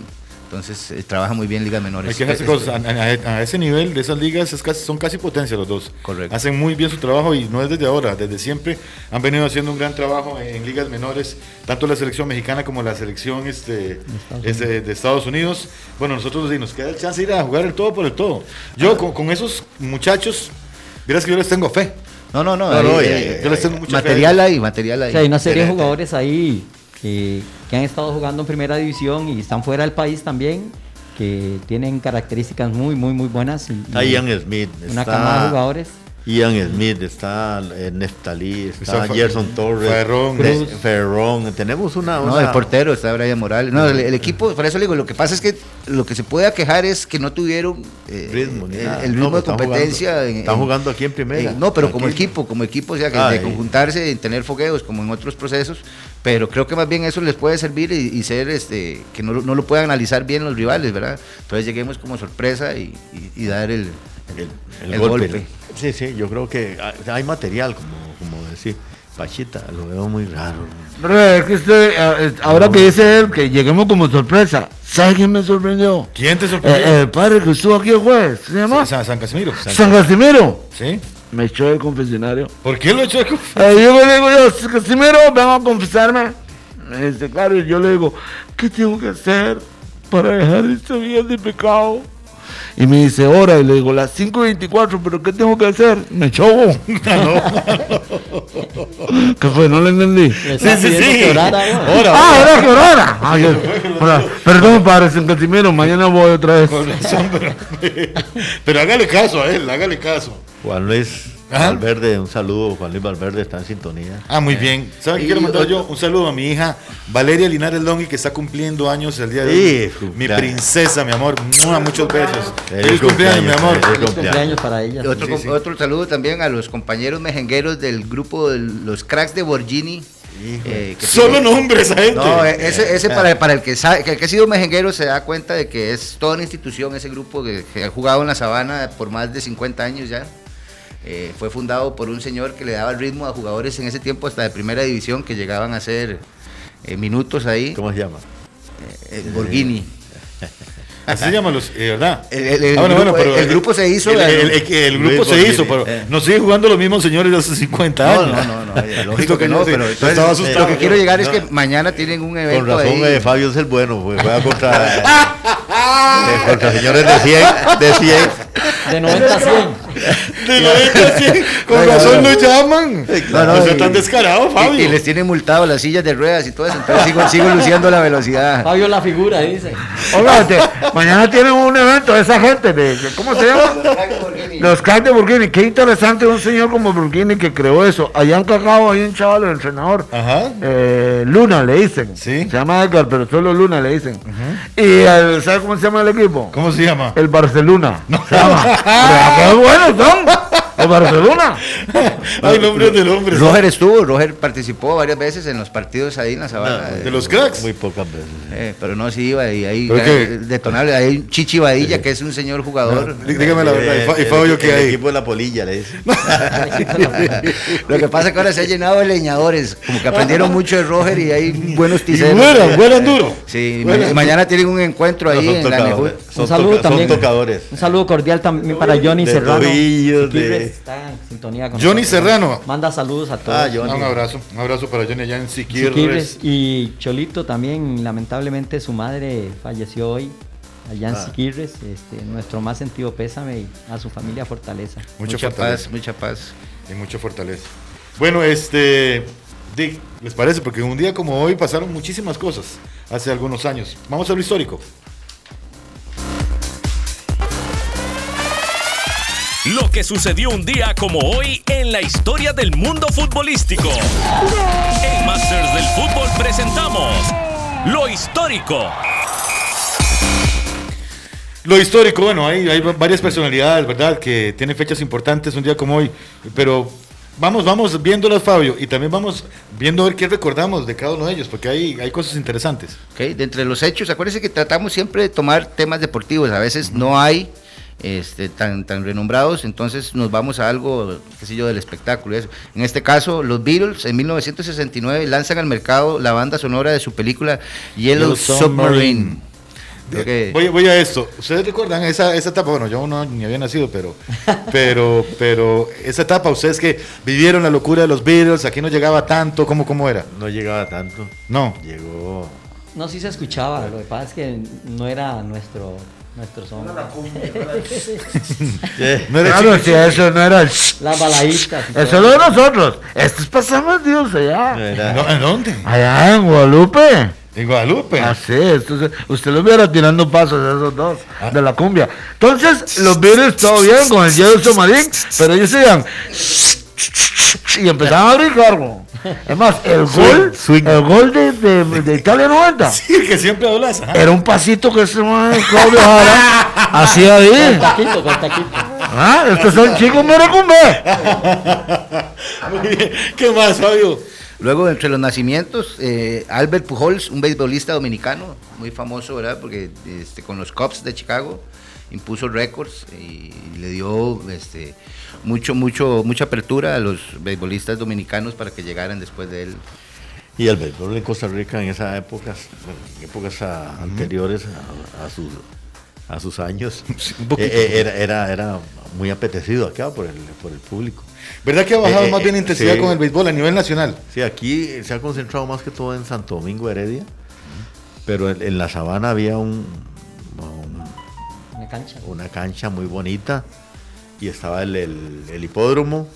Entonces eh, trabaja muy bien ligas menores. Hay que hacer cosas. A, a- a ese nivel de esas ligas es casi- son casi potencia los dos. Correcto. Hacen muy bien su trabajo y no es desde ahora, desde siempre han venido haciendo un gran trabajo en, ligas menores, tanto la selección mexicana como la selección este, este, de Estados Unidos. Bueno, nosotros sí, nos queda el chance de ir a jugar el todo por el todo. Yo con, con esos muchachos, verás que yo les tengo fe. No, no, no. Eh, yo les tengo mucha fe. material ahí, material ahí. O sea, hay una serie de jugadores ahí que, que han estado jugando en primera división y están fuera del país también, que tienen características muy, muy, muy buenas. y Ian Smith. Una está camada de jugadores. Ian Smith, está eh, Neftalí, está Gerson Torres, Ferrón. de- Ferrón. Tenemos una. No, el portero está Brian Morales. No, el, el equipo, por eso le digo, lo que pasa es que lo que se puede aquejar es que no tuvieron eh, Ritmo, el, el No, ritmo pues de están competencia. jugando- en- están jugando aquí en primera. eh, no, pero como equipo, como equipo, o sea, que Ah, de eh. conjuntarse y tener fogueos como en otros procesos. Pero creo que más bien eso les puede servir y, y ser este que no, lo- no lo puedan analizar bien los rivales, ¿verdad? Entonces lleguemos como sorpresa y, y- y dar el, el, el golpe. golpe. Sí, sí, yo creo que hay- material, como, como decir. Pachita, lo veo muy raro. Re, es que usted, eh, ahora que dice él que lleguemos como sorpresa, ¿sabe quién me sorprendió? ¿Quién te sorprendió? Eh, el padre que estuvo aquí el jueves, ¿se llama? San, San Casimiro. San Casimiro. ¿Sí? Me echó del confesionario. ¿Por qué lo echó? de conf- Eh, yo le digo yo, "San Casimiro, vengo a confesarme. Me dice, claro, y yo le digo, ¿qué tengo que hacer para dejar esta vida de pecado? Y me dice, hora, y le digo, las 5.24, pero ¿qué tengo que hacer? Me echó. [LAUGHS] ¿Qué fue? No le entendí. Sí, sí, sí. que orara, Ah, ahora que orara. Ahora, perdón, padre San Casimiro, mañana voy otra vez. pero, [LAUGHS] pero hágale caso a él, hágale caso. Juan Luis Ajá. Valverde, un saludo. Juan Luis Valverde está en sintonía. Ah, muy bien. ¿Saben qué quiero mandar yo? Un saludo a mi hija Valeria Linares Longhi, que está cumpliendo años el día de Sí, hoy. Mi princesa, mi amor. Mua, Muchos besos. Feliz Feliz cumpleaños, mi amor. feliz cumpleaños. cumpleaños para ella. Otro, Sí, sí. otro saludo también a los compañeros mejengueros del grupo de los cracks de Borgini. eh, que Solo tiene- nombres a gente. No, eh, ese, ese para, para el que sabe, que el que ha sido mejenguero se da cuenta de que es toda una institución ese grupo que, que ha jugado en la sabana por más de 50 años ya. Eh, fue fundado por un señor que le daba el ritmo a jugadores en ese tiempo hasta de primera división que llegaban a hacer eh, minutos ahí. ¿Cómo se llama? Eh, Borghini. [LAUGHS] Así se llaman los, eh, ¿verdad? El- el- el Ah, bueno, grupo- bueno, pero el grupo se hizo, El, eh, grupo se hizo, pero eh. no sigue jugando los mismos señores de hace 50 No, años. no, no, no, eh, [LAUGHS] lógico que no, pero entonces, estaba eh, asustado. lo que quiero llegar es que mañana tienen un evento Con razón, ahí. eh, Fabio es el bueno, pues, juega [LAUGHS] contra, eh, contra señores de 100, de 100. De 90 a 100. De 90 a 100, con razón lo llaman. No, no, no y- tan descarado, Y, Fabio. y les tienen multado las sillas de ruedas y todo eso, entonces sigo, sigo luciendo la velocidad. Fabio la figura, dice. Oiga, te- mañana tienen un evento de esa gente, de, ¿cómo se llama? Los cracks de Burkini. Qué interesante un señor como Burkini que creó eso. Allá en Cacao hay un chaval, el entrenador. Ajá. Eh, Luna le dicen. Sí. Se llama Edgar, pero solo Luna le dicen. Y el, ¿sabe cómo se llama el equipo? ¿Cómo se llama? El Barcelona. Se llama. [LAUGHS] Pero ¡Qué buenos son! El Barcelona. [LAUGHS] Hay nombres de nombres. Roger estuvo, Roger participó varias veces en los partidos ahí en la sabana. De los cracks. Muy pocas veces. eh, pero no, sí iba y ahí detonable. Hay un Chichi Badilla que es un señor jugador. Dí- Dígame la verdad. ¿Y Fa- ¿Y El- Fabio el- qué el hay? equipo de la polilla, le dice. [LAUGHS] Lo que pasa es que ahora se ha llenado de leñadores, como que aprendieron mucho de Roger y hay [LAUGHS] buenos Y ticeros. vuelan, vuelan duro. Sí, ma- mañana tienen un encuentro ahí en la Un saludo toca- son también. tocadores. Un saludo cordial también para Johnny De Serrano. tobillos, de- está en sintonía con Johnny nosotros. Serrano. Manda saludos a todos. Ah, Johnny. Un abrazo. Un abrazo para Johnny allá en Siquirres. Siquirres. Y Cholito también, lamentablemente su madre falleció hoy allá en Ah. Siquirres. Este, nuestro más sentido pésame y a su familia Fortaleza. Mucha, Mucha fortaleza. paz, mucha paz. Y mucha fortaleza. Bueno, este. Dick, ¿les parece? Porque un día como hoy pasaron muchísimas cosas hace algunos años. Vamos a lo histórico. Lo que sucedió un día como hoy en la historia del mundo futbolístico. En Masters del Fútbol presentamos Lo histórico. Lo histórico, bueno, hay, hay varias personalidades, ¿verdad? Que tienen fechas importantes un día como hoy. Pero vamos, vamos viéndolas, Fabio. Y también vamos viendo a ver qué recordamos de cada uno de ellos, porque hay, hay cosas interesantes. Ok, De entre los hechos, acuérdense que tratamos siempre de tomar temas deportivos. A veces no hay este, tan, tan renombrados, entonces nos vamos a algo, qué sé yo, del espectáculo. y eso. En este caso, los Beatles en 1969 lanzan al mercado la banda sonora de su película Yellow, Yellow Submarine. Voy a esto. ¿Ustedes recuerdan esa, esa etapa? Bueno, yo no ni había nacido, pero, [LAUGHS] pero, pero esa etapa, ustedes que vivieron la locura de los Beatles, aquí no llegaba tanto, ¿cómo, cómo era? No llegaba tanto. No. Llegó. No, sí se escuchaba, lo que pasa es que no era nuestro, nuestro [LAUGHS] son. Eh, No era Claro, chico- si eso no era el... Las baladitas. Eso es lo de nosotros. Estos pasamos Dios allá. no era- ¿No? ¿En dónde? Allá en Guadalupe. En Guadalupe. Así es, entonces usted los viera tirando pasos a esos dos de la cumbia. Entonces, los Beatles todo bien con el Jefferson Marín, pero ellos iban y empezaban a brincar. güey. Es más, el gol, swing. el gol de, de, de Italia 90 [LAUGHS] Sí, que siempre hablas. ajá. era un pasito que man, Claudio Jara [LAUGHS] hacía ahí. Taquito, con taquito. Ah, estos son chicos merecumbe. [LAUGHS] Muy bien. ¿Qué más, Fabio? Luego, entre los nacimientos, eh, Albert Pujols, un beisbolista dominicano, muy famoso, ¿verdad? Porque este, con los Cubs de Chicago impuso récords y le dio este, mucho, mucho, mucha apertura a los beisbolistas dominicanos para que llegaran después de él. Y el béisbol en Costa Rica en esas épocas, bueno, épocas a- anteriores a, a sus, a sus años, [LAUGHS] un poquito. eh, eh, era, era, era muy apetecido acá por el, por el público. ¿Verdad que ha bajado Eh, más bien eh, intensidad sí. con el béisbol a nivel nacional? Sí, aquí se ha concentrado más que todo en Santo Domingo Heredia, pero en, en la sabana había un, un- Una cancha. una cancha muy bonita y estaba el, el- el hipódromo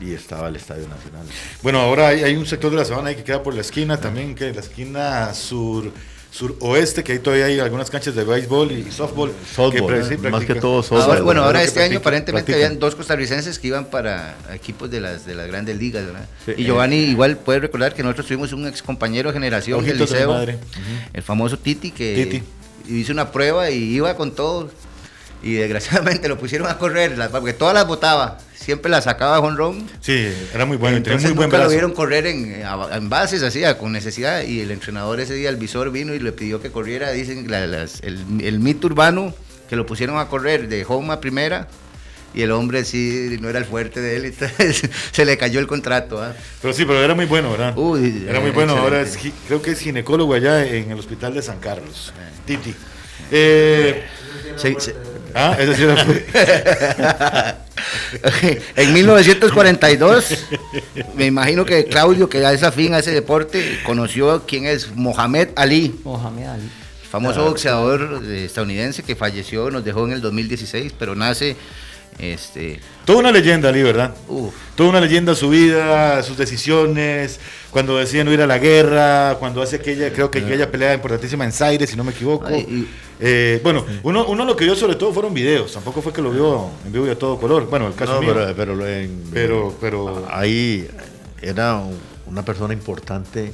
y estaba el Estadio Nacional. Bueno, ahora hay, hay un sector de la sabana ahí que queda por la esquina también, que es la esquina sur suroeste, que ahí todavía hay algunas canchas de béisbol y softball. Softball, que ¿eh? más que todo softball. Ahora- bueno, ahora este año practica- aparentemente practican. habían dos costarricenses que iban para equipos de las de las grandes ligas, ¿verdad? Sí, y eh. Giovanni igual puede recordar que nosotros tuvimos un ex compañero de generación del de liceo, madre. el famoso Titi, que Titi. hizo una prueba y iba con todo y desgraciadamente lo pusieron a correr, porque todas las botaba, siempre las sacaba de honrón. Sí, era muy bueno, y tenía muy buen nunca lo brazo. vieron correr en, eh, en bases así, con necesidad. Y el entrenador ese día, el visor, vino y le pidió que corriera. Dicen la- las- el, el mito urbano que lo pusieron a correr de home a primera. Y el hombre sí no era el fuerte de él, entonces se le cayó el contrato. ¿ah? Pero sí, pero era muy bueno, ¿verdad? Uy, era muy eh, bueno. Ahora es, creo que es ginecólogo allá en el hospital de San Carlos. Titi. Eh, Se- se- ah, [LAUGHS] sí [LAUGHS] en 1942, me imagino que Claudio, que da esa fin a ese deporte, conoció quién es Mohamed Ali. Mohamed Ali. famoso boxeador eh, estadounidense que falleció, nos dejó en el 2016, pero nace, este, Toda una leyenda, Ali, ¿verdad? uf, Toda una leyenda su vida, sus decisiones, cuando decide no ir a la guerra, cuando hace aquella, creo que aquella pelea importantísima en Zaire, si no me equivoco. Ay, y- Eh, bueno, uno, uno lo que vio sobre todo fueron videos, tampoco fue que lo vio en vivo y a todo color. Bueno, el caso No, mío. pero, pero, lo en- Pero- pero- ahí era un- una persona importante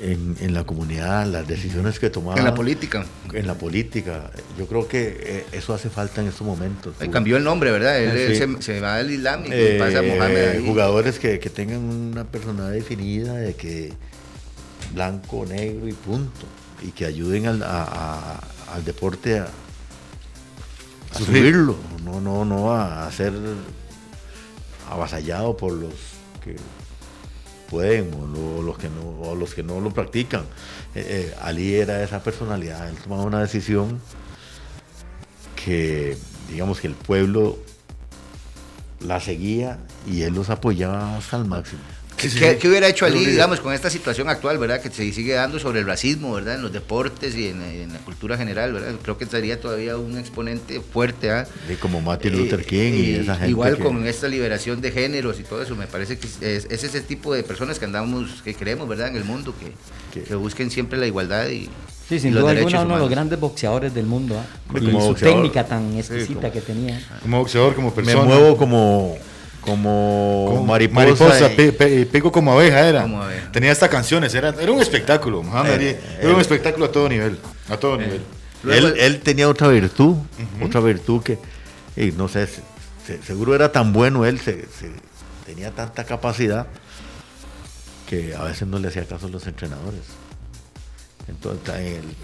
en, en la comunidad, las decisiones que tomaba. en la política. En la política. Yo creo que eh, eso hace falta en estos momentos. Cambió el nombre, ¿verdad? Él, Sí. se, se va al Islam y Eh, pasa a Mohamed Ali. jugadores que, que tengan una personalidad definida de que blanco, negro y punto. Y que ayuden al, a- a- al deporte a, a subirlo, no, no, no a ser avasallado por los que pueden o lo- los que no, o los que no lo practican. Eh, eh, Ali era esa personalidad, él tomaba una decisión que digamos que el pueblo la seguía y él los apoyaba hasta el máximo. ¿Qué, Sí, sí, qué- sí. qué hubiera hecho Ali, digamos, con esta situación actual, ¿verdad? Que se sigue dando sobre el racismo, ¿verdad? En los deportes y en, en la cultura general, ¿verdad? Creo que sería todavía un exponente fuerte, ¿ah? Y como Martin Eh, Luther King y, y esa gente. Igual que- con esta liberación de géneros y todo eso, me parece que es, es ese tipo de personas que andamos, que creemos, ¿verdad? En el mundo, que, Que- que busquen siempre la igualdad y, Sí, sin duda alguna, uno de los grandes boxeadores del mundo. ¿ah? Como su boxeador. técnica tan Sí, exquisita como- que tenía. Como boxeador, como me persona. muevo como, como, como mariposa. mariposa, y- pe- pe- pico como abeja era. Como abeja. Tenía hasta canciones, era, era un espectáculo. Mohamed Eh, Ali, era eh, un espectáculo a todo nivel. A todo nivel. Luego- él, él tenía otra virtud, otra virtud que, y no sé, se- se- seguro era tan bueno él, se- se- tenía tanta capacidad que a veces no le hacía caso a los entrenadores. Entonces,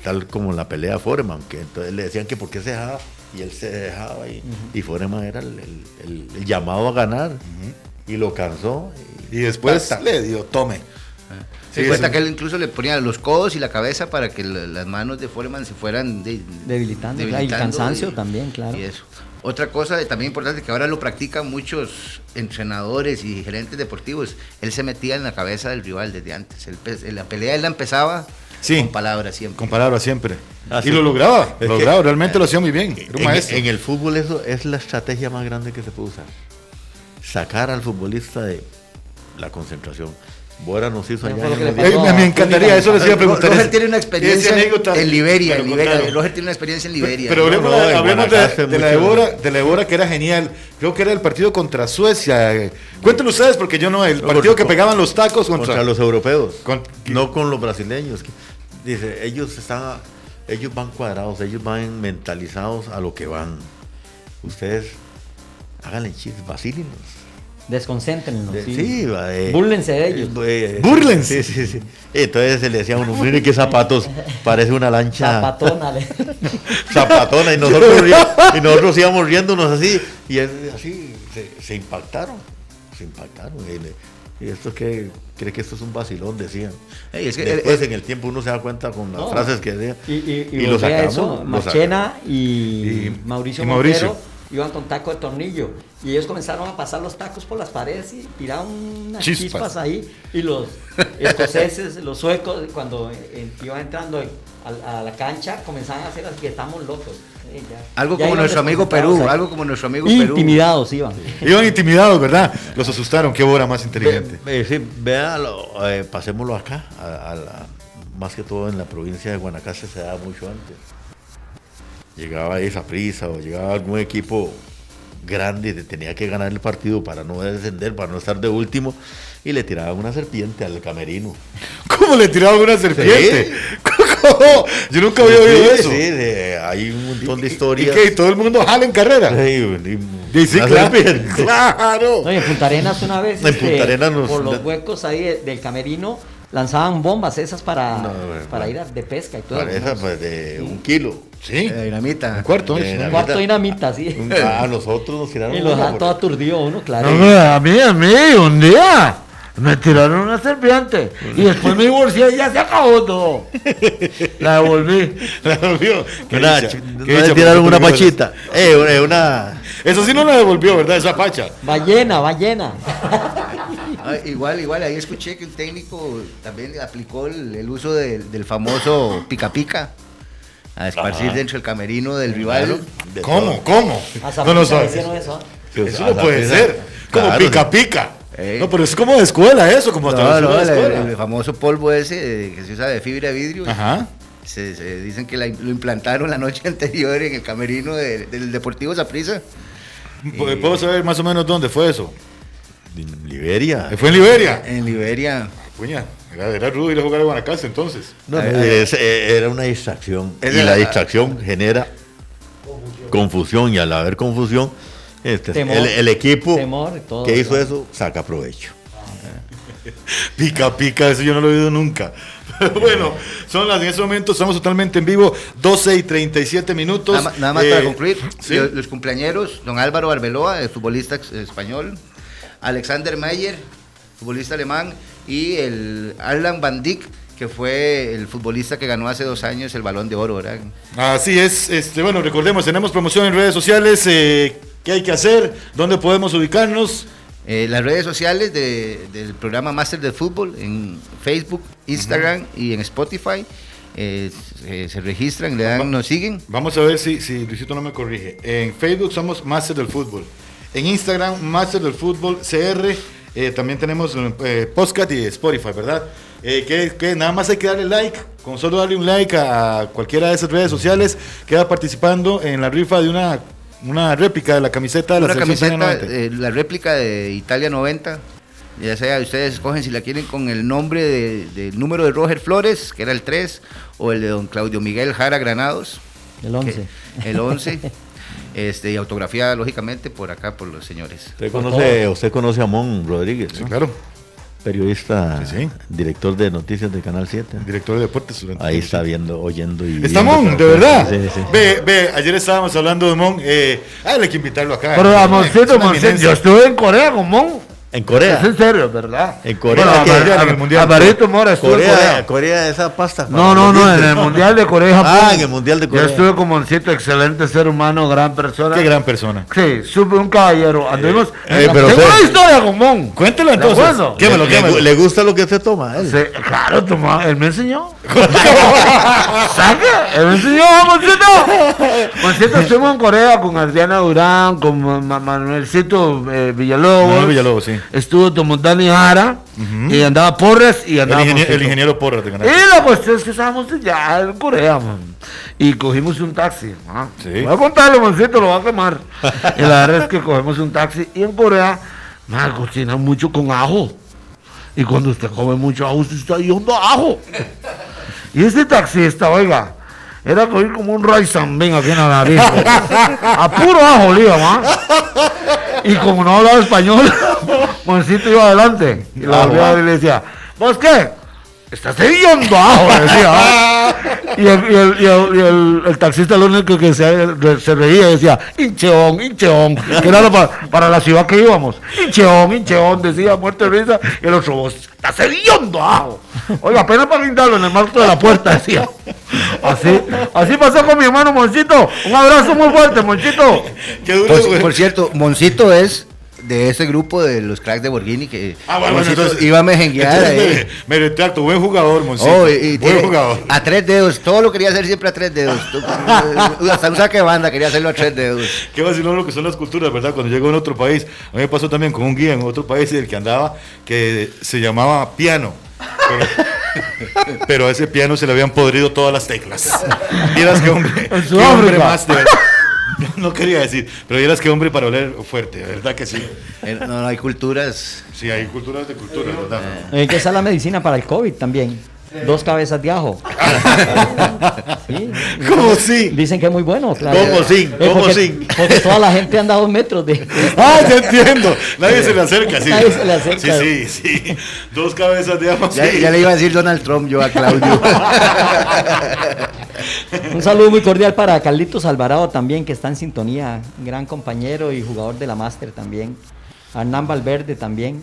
tal como en la pelea Foreman, que entonces le decían que por qué se dejaba, y él se dejaba, y, y Foreman era el, el- el- el llamado a ganar, y lo cansó. Y después Ta, ta. le dio tome. Se Sí, cuenta que él incluso le ponía los codos y la cabeza para que la- las manos de Foreman se fueran de- Debilitando, claro, y cansancio también, claro. Y eso. Otra cosa de- también importante que ahora lo practican muchos entrenadores y gerentes deportivos, él se metía en la cabeza del rival desde antes. Él la pelea él la empezaba Sí. con palabras siempre. Con palabras siempre. Ah, y sí. lo lograba, lo que- lograba, realmente lo hacía muy bien. Era un en, maestro. en el fútbol eso es la estrategia más grande que se puede usar. Sacar al futbolista de la concentración. Bora nos hizo allá me, me encantaría, eso les iba a preguntar. Roger tiene una experiencia en Liberia, en Liberia. Roger tiene una experiencia en Liberia. Pero hablemos, No, no, en hablemos de, de la de. Bora, de la de Bora, que era genial. Creo que era el partido contra Suecia. Cuéntenlo ustedes, porque yo no. El No, partido que pegaban los tacos contra. contra los europeos, Con- no con los brasileños. dice, ellos están, ellos van cuadrados, ellos van mentalizados a lo que van. Ustedes háganle chistes, vacílenos. Desconcéntrenlos. De- sí. Eh, Búrlense de ellos. eh, Búrlense. Sí, sí, sí. Entonces se le decía a uno, miren qué zapatos, parece una lancha Zapatona. [LAUGHS] zapatona y nosotros, y nosotros íbamos riéndonos así y así se, se impactaron, se impactaron. Y, le- y esto que cree que esto es un vacilón, decían. Es que Después el- en el tiempo uno se da cuenta con las No. frases que decían. Y, y, y, Y lo volvía sacamos, eso, lo Machena y, Y- Mauricio y Mauricio. Iban con taco de tornillo y ellos comenzaron a pasar los tacos por las paredes y tiraban unas Chispas. chispas, ahí y los escoceses, los suecos cuando eh, iban entrando a, a la cancha comenzaban a hacer así que estamos locos. Eh, ya- Algo ya como nuestro amigo Perú, ahí. algo como nuestro amigo Perú. Intimidados iban. Iban intimidados, ¿verdad? Los asustaron. Qué Bora más inteligente. Ve- sí, véalo, eh, pasémoslo acá, a, a la- más que todo en la provincia de Guanacaste se daba mucho antes. Llegaba esa prisa o llegaba algún equipo grande y tenía que ganar el partido para no descender, para no estar de último, y le tiraban una serpiente al camerino. [LAUGHS] ¿Cómo le tiraban una serpiente? [LAUGHS] ¿Cómo? Yo nunca había oído Sí, eso. sí, hay un montón de ¿Y historias. qué? ¿Y todo el mundo jala en carrera? Sí, y- Y sí, [LAUGHS] claro. No, y en Punta Arenas una vez, En este, Punta Arenas nos- por los huecos ahí de- del camerino, lanzaban bombas esas para, No, para ir de pesca y todo. Para esa, ¿no? pues, de un kilo. Sí. Eh, dinamita. Un cuarto. Eh, ¿eh? Un cuarto de dinamita, sí. A nosotros nos tiraron [LAUGHS] Y lo una dejaban por- todo aturdido uno, claro. No, no, a mí, a mí, un día me tiraron una serpiente y después me divorcié y ya se acabó todo. La devolví. [LAUGHS] La devolvió. Qué Una, dicha, ch- qué no dicha, le tiraron una pachita. Eh, una, una- Eso sí no la devolvió, ¿verdad? Esa pacha. Ballena, ballena. [LAUGHS] Ah, igual, igual, ahí escuché que un técnico también aplicó el, el uso del, del famoso pica pica a esparcir Ajá. dentro del camerino del rival. de ¿Cómo? todo. ¿Cómo? A No lo sabes. hicieron eso. Eso no puede ser. Como Claro, pica pica. Eh. No, pero es como de escuela eso, como No, hasta no, de el, escuela. el famoso polvo ese eh, que se usa de fibra de vidrio. Ajá. Se, se dicen que la- lo implantaron la noche [LAUGHS] anterior en el camerino de- del Deportivo Zaprisa. ¿Pu- ¿Puedo saber más o menos dónde fue eso? En Liberia. Fue en Liberia. En Liberia. Puña, era, era rudo ir a jugar a Guanacaste entonces. No, es- eh, era una distracción. Es y la la- distracción genera confusión. Y al haber confusión, este, Temor. el, el equipo Temor y todo, que hizo eso saca provecho. [LAUGHS] Pica pica, eso yo no lo he oído nunca. Pero [LAUGHS] bueno, son las en ese momento, estamos totalmente en vivo, 12 y 37 minutos. Nada, más Eh, para concluir, sí. los, los cumpleañeros, don Álvaro Arbeloa, el futbolista español, Alexander Meyer, futbolista alemán, y el Alan Van Dijk, que fue el futbolista que ganó hace dos años el Balón de Oro, ¿verdad? Así es, este, bueno, recordemos, tenemos promoción en redes sociales, eh, ¿qué hay que hacer? ¿Dónde podemos ubicarnos? Eh, las redes sociales de- del programa Master del Fútbol en Facebook, Instagram y en Spotify eh, se, se registran, le dan, nos siguen. Vamos a ver si, si Luisito no me corrige. En Facebook somos Master del Fútbol. En Instagram, Master del Fútbol CR. Eh, también tenemos eh, podcast y Spotify, ¿verdad? Eh, que, que nada más hay que darle like. Con solo darle un like a, cualquiera de esas redes sociales, queda participando en la rifa de una, una réplica de la camiseta de la Una camiseta, Italia 90. eh, la réplica de Italia 90. Ya sea, ustedes escogen si la quieren con el nombre de- del número de Roger Flores, que era el 3, o el de don Claudio Miguel Jara Granados, El 11. que- el 11. [LAUGHS] este, y autografía, lógicamente, por acá, por los señores. Usted conoce, usted conoce a Mon Rodríguez, Sí, ¿no? claro. periodista, Sí, sí. director de noticias de Canal 7. Director de deportes. Ahí está viendo, oyendo y. Está viendo Mon, de verdad. Sí, sí. Ve, ve, ayer estábamos hablando de Mon. Eh, ah, hay que invitarlo acá. Pero a Es Moncito, Moncito, yo estuve en Corea con Mon. En Es Corea. en serio, ¿verdad? En Corea, Bueno, que- en el Mundial. Alvarito Mora estuvo en Corea, Corea. Corea, esa pasta. No, no, no, en el Mundial de Corea y Japón. Ah, en el Mundial de Corea. Yo estuve con Moncito, excelente ser humano, gran persona. Qué gran persona. Sí, supe un caballero. Anduvimos. eh, pero Tengo una historia con Mon. Cuéntelo ¿De entonces. Quémelo, le, quémelo. le gusta lo que usted toma. él. Sí, claro, toma, él me enseñó. ¿Saca? Me enseñó, Moncito. Moncito estuvimos en Corea con Adriana Durán, con Ma- Ma- Manuelcito eh, Villalobos. Manuel Villalobos, sí. estuvo Don Dani Jara, y andaba Porras y El, andaba ingeniero, el Moncito. ingeniero Porras de Y la cuestión es que estábamos ya en Corea, man. Y cogimos un taxi. ¿ah? Sí. Voy a contarle, mancito, lo va a quemar. [LAUGHS] y la verdad es que cogemos un taxi y en Corea, man, cocinan mucho con ajo. Y cuando usted come mucho ajo, usted está yendo ajo. Y este taxista, oiga, era coger como un and bean aquí en la nariz. [LAUGHS] a puro ajo man. Y como no hablaba español, [LAUGHS] Moncito iba adelante. Y la volvía a y le decía, ¿vos qué? Estás hediondo ajo, decía. ¿ah? [LAUGHS] Y, el, y, el, y, el, y el- el taxista lo único que se, se reía y decía, hincheón, hincheón, que era para, para la ciudad que íbamos. Hincheón, hincheón, decía, muerte de risa. Y el otro, vos estás hediondo ajo. Oiga, apenas para guindarlo en el marco de la puerta, decía. Así, así pasó con mi hermano Monchito. Un abrazo muy fuerte, Monchito. Qué duro, por cierto, Moncito es de ese grupo de los cracks de Borghini que Ah, bueno, bueno, Moncito entonces- iba a mejenguear entonces ahí. [LAUGHS] Me, me retracto, buen jugador, Moncito. Oh, y, y buen tiene- jugador. a tres dedos, todo lo quería hacer siempre a tres dedos. [LAUGHS] Hasta un saque de banda quería hacerlo a tres dedos. Qué vacilón lo que son las culturas, ¿verdad? Cuando llego en otro país, a mí me pasó también con un guía en otro país el que andaba, que se llamaba piano. Pero, [LAUGHS] pero a ese piano se le habían podrido todas las teclas. Vieras qué hombre, qué hombre más de verdad. [LAUGHS] No quería decir, pero vieras qué hombre para oler fuerte, verdad que sí. Eh, No, no hay culturas. Sí, hay culturas de culturas, ¿verdad? Hay que usar la medicina para el COVID también. Dos cabezas de ajo. [LAUGHS] Sí. ¿Cómo sí? Dicen que es muy bueno, claro. ¿Cómo sin? Eh, ¿Cómo porque, sin? porque toda la gente anda a dos metros de. [LAUGHS] Ah, ya entiendo. Nadie se le acerca, sí. Nadie se le acerca. Sí, sí, sí. Dos cabezas de ajo. Ya, sí. ya le iba a decir Donald Trump yo a Claudio. [LAUGHS] Un saludo muy cordial para Carlitos Alvarado también, que está en sintonía. Gran compañero y jugador de la Máster también. Hernán Valverde también.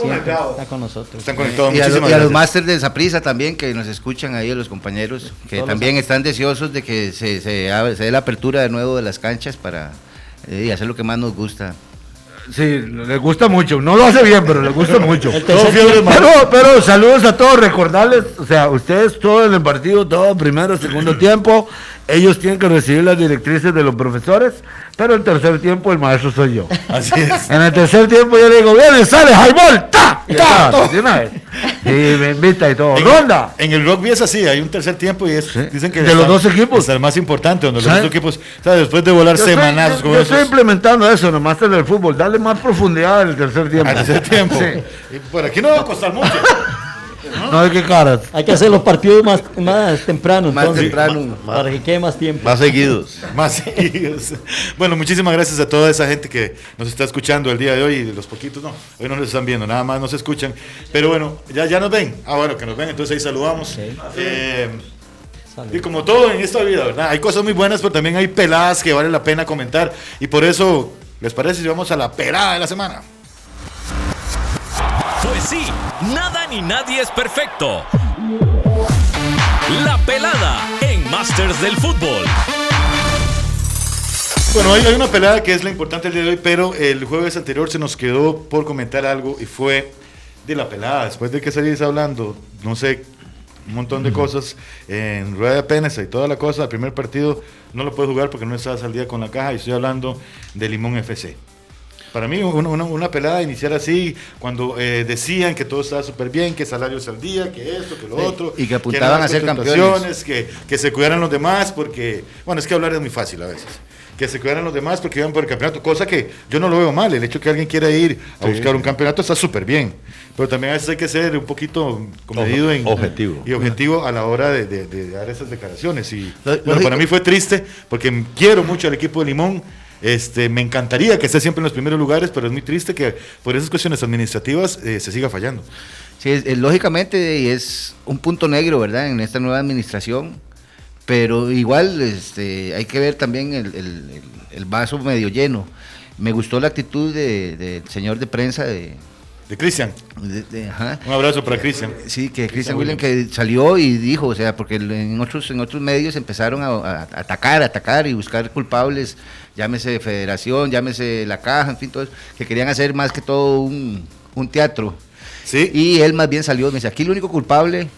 Siempre está con nosotros. Están conectados. y a, lo- y a los másters de Saprisa también que nos escuchan ahí, a los compañeros, que Todos también están deseosos de que se, se dé la apertura de nuevo de las canchas para eh, hacer lo que más nos gusta. Sí, le gusta mucho. No lo hace bien, pero le gusta [LAUGHS] mucho. Pero saludos a todos, recordarles, o sea, ustedes todo en el partido, todo primero, segundo [CLEARS THROAT] tiempo, ellos tienen que recibir las directrices de los profesores, pero el tercer tiempo el maestro soy yo. Así es. En el tercer tiempo yo le digo, viene, sale, highball, ta, de una vez. Y me invita y todo. En, ¡Ronda! En el rugby es así, hay un tercer tiempo y es, Sí. dicen que De los dos equipos. Es el más importante, donde los dos equipos, ¿sabes? después de volar Yo estoy, semanazos yo- como yo estoy implementando eso en el fútbol, darle más profundidad en el tercer tiempo. al tercer tiempo. Sí. Y por aquí no va a costar mucho. [LAUGHS] No hay que caras. Hay que hacer los partidos más, más temprano. Más entonces, temprano. Para que quede más tiempo. Más seguidos. Más seguidos. Bueno, muchísimas gracias a toda esa gente que nos está escuchando el día de hoy y de los poquitos, no, hoy no nos están viendo, nada más nos escuchan. Pero bueno, ya, ya nos ven. Ah, bueno, que nos ven, entonces ahí saludamos. Eh, Salud. y como todo en esta vida, ¿verdad? Hay cosas muy buenas, pero también hay peladas que vale la pena comentar. Y por eso, ¿les parece si vamos a la pelada de la semana? Pues sí, nada ni nadie es perfecto. La pelada en Masters del Fútbol. Bueno, hay, hay una pelada que es la importante el día de hoy, pero el jueves anterior se nos quedó por comentar algo y fue de la pelada. Después de que salís hablando, no sé, un montón de cosas en rueda de prensa y toda la cosa, el primer partido no lo puedes jugar porque no estás al día con la caja y estoy hablando de Limón FC. Para mí, una, una- una pelada iniciar así, cuando eh, decían que todo estaba súper bien, que salarios al día, que esto, que lo Sí, otro. y que apuntaban no a ser contrataciones, Que, que se cuidaran los demás, porque, bueno, es que hablar es muy fácil a veces. Que se cuidaran los demás porque iban por el campeonato, cosa que yo no lo veo mal. El hecho que alguien quiera ir a buscar un campeonato está súper bien. Pero también a veces hay que ser un poquito comedido en, Objetivo. y objetivo a la hora de, de- de dar esas declaraciones. Y bueno, para mí fue triste porque quiero mucho al equipo de Limón. Este, me encantaría que esté siempre en los primeros lugares, pero es muy triste que por esas cuestiones administrativas eh, se siga fallando. Sí, es- es- lógicamente y es un punto negro, ¿verdad? En esta nueva administración, pero igual este, hay que ver también el, vaso medio lleno. Me gustó la actitud de- del señor de prensa de... De Cristian, un abrazo para Cristian. Sí, que Christian Williams que salió y dijo, o sea, porque en otros en otros medios empezaron a, a atacar, atacar y buscar culpables, llámese Federación, llámese la Caja, en fin, todo eso, que querían hacer más que todo un, un teatro. Sí, Y él más bien salió, me dice, aquí el único culpable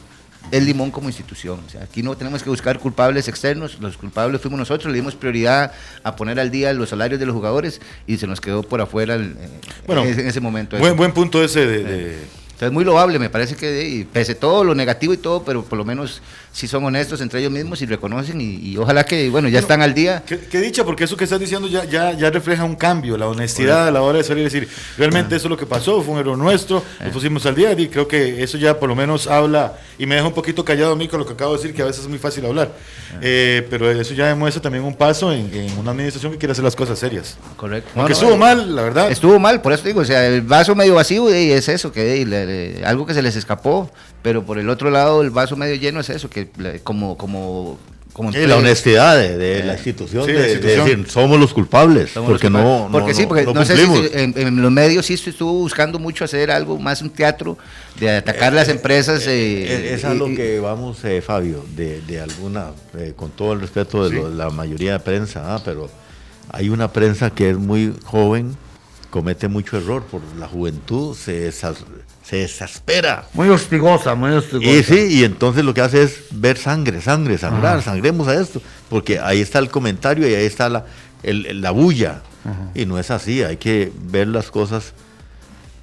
el Limón como institución. O sea, aquí no tenemos que buscar culpables externos, los culpables fuimos nosotros, le dimos prioridad a poner al día los salarios de los jugadores y se nos quedó por afuera el- eh, Bueno, en, ese, en ese momento. Buen, buen punto ese de... de- Entonces, muy loable, me parece que y pese todo lo negativo y todo, pero por lo menos sí son honestos entre ellos mismos y reconocen y, y ojalá que, bueno, ya están al día. Qué, dicha, porque eso que estás diciendo ya, ya, ya refleja un cambio, la honestidad a la hora de salir y decir, realmente eso es lo que pasó, fue un error nuestro, lo pusimos al día y creo que eso ya por lo menos habla y me deja un poquito callado a mí con lo que acabo de decir, que a veces es muy fácil hablar. Eh, pero eso ya demuestra también un paso en, en una administración que quiere hacer las cosas serias. Correcto. Aunque No, no, estuvo eh, mal, la verdad. Estuvo mal, por eso digo, o sea, el vaso medio vacío y es eso, que eh, le- le- algo que se les escapó, pero por el otro lado el vaso medio lleno es eso, que como como como Sí, la honestidad de, de la Eh, institución, sí, de, la de institución. decir, somos los culpables, Somos los porque no, culpables. no, porque sí, porque no no, sé si cumplimos. en, en los medios sí estuvo buscando mucho hacer algo más un teatro de atacar las empresas. eh, Eh, es a lo que vamos, eh, Fabio, de, de alguna, eh, con todo el respeto de lo- la mayoría de prensa, ah, pero hay una prensa que es muy joven, comete mucho error por la juventud, se, desas- se desespera. Muy hostigosa, muy hostigosa. Y sí, y entonces lo que hace es ver sangre, sangre, sangrar, sangremos a esto, porque ahí está el comentario y ahí está la, el- el- la bulla. Y no es así, hay que ver las cosas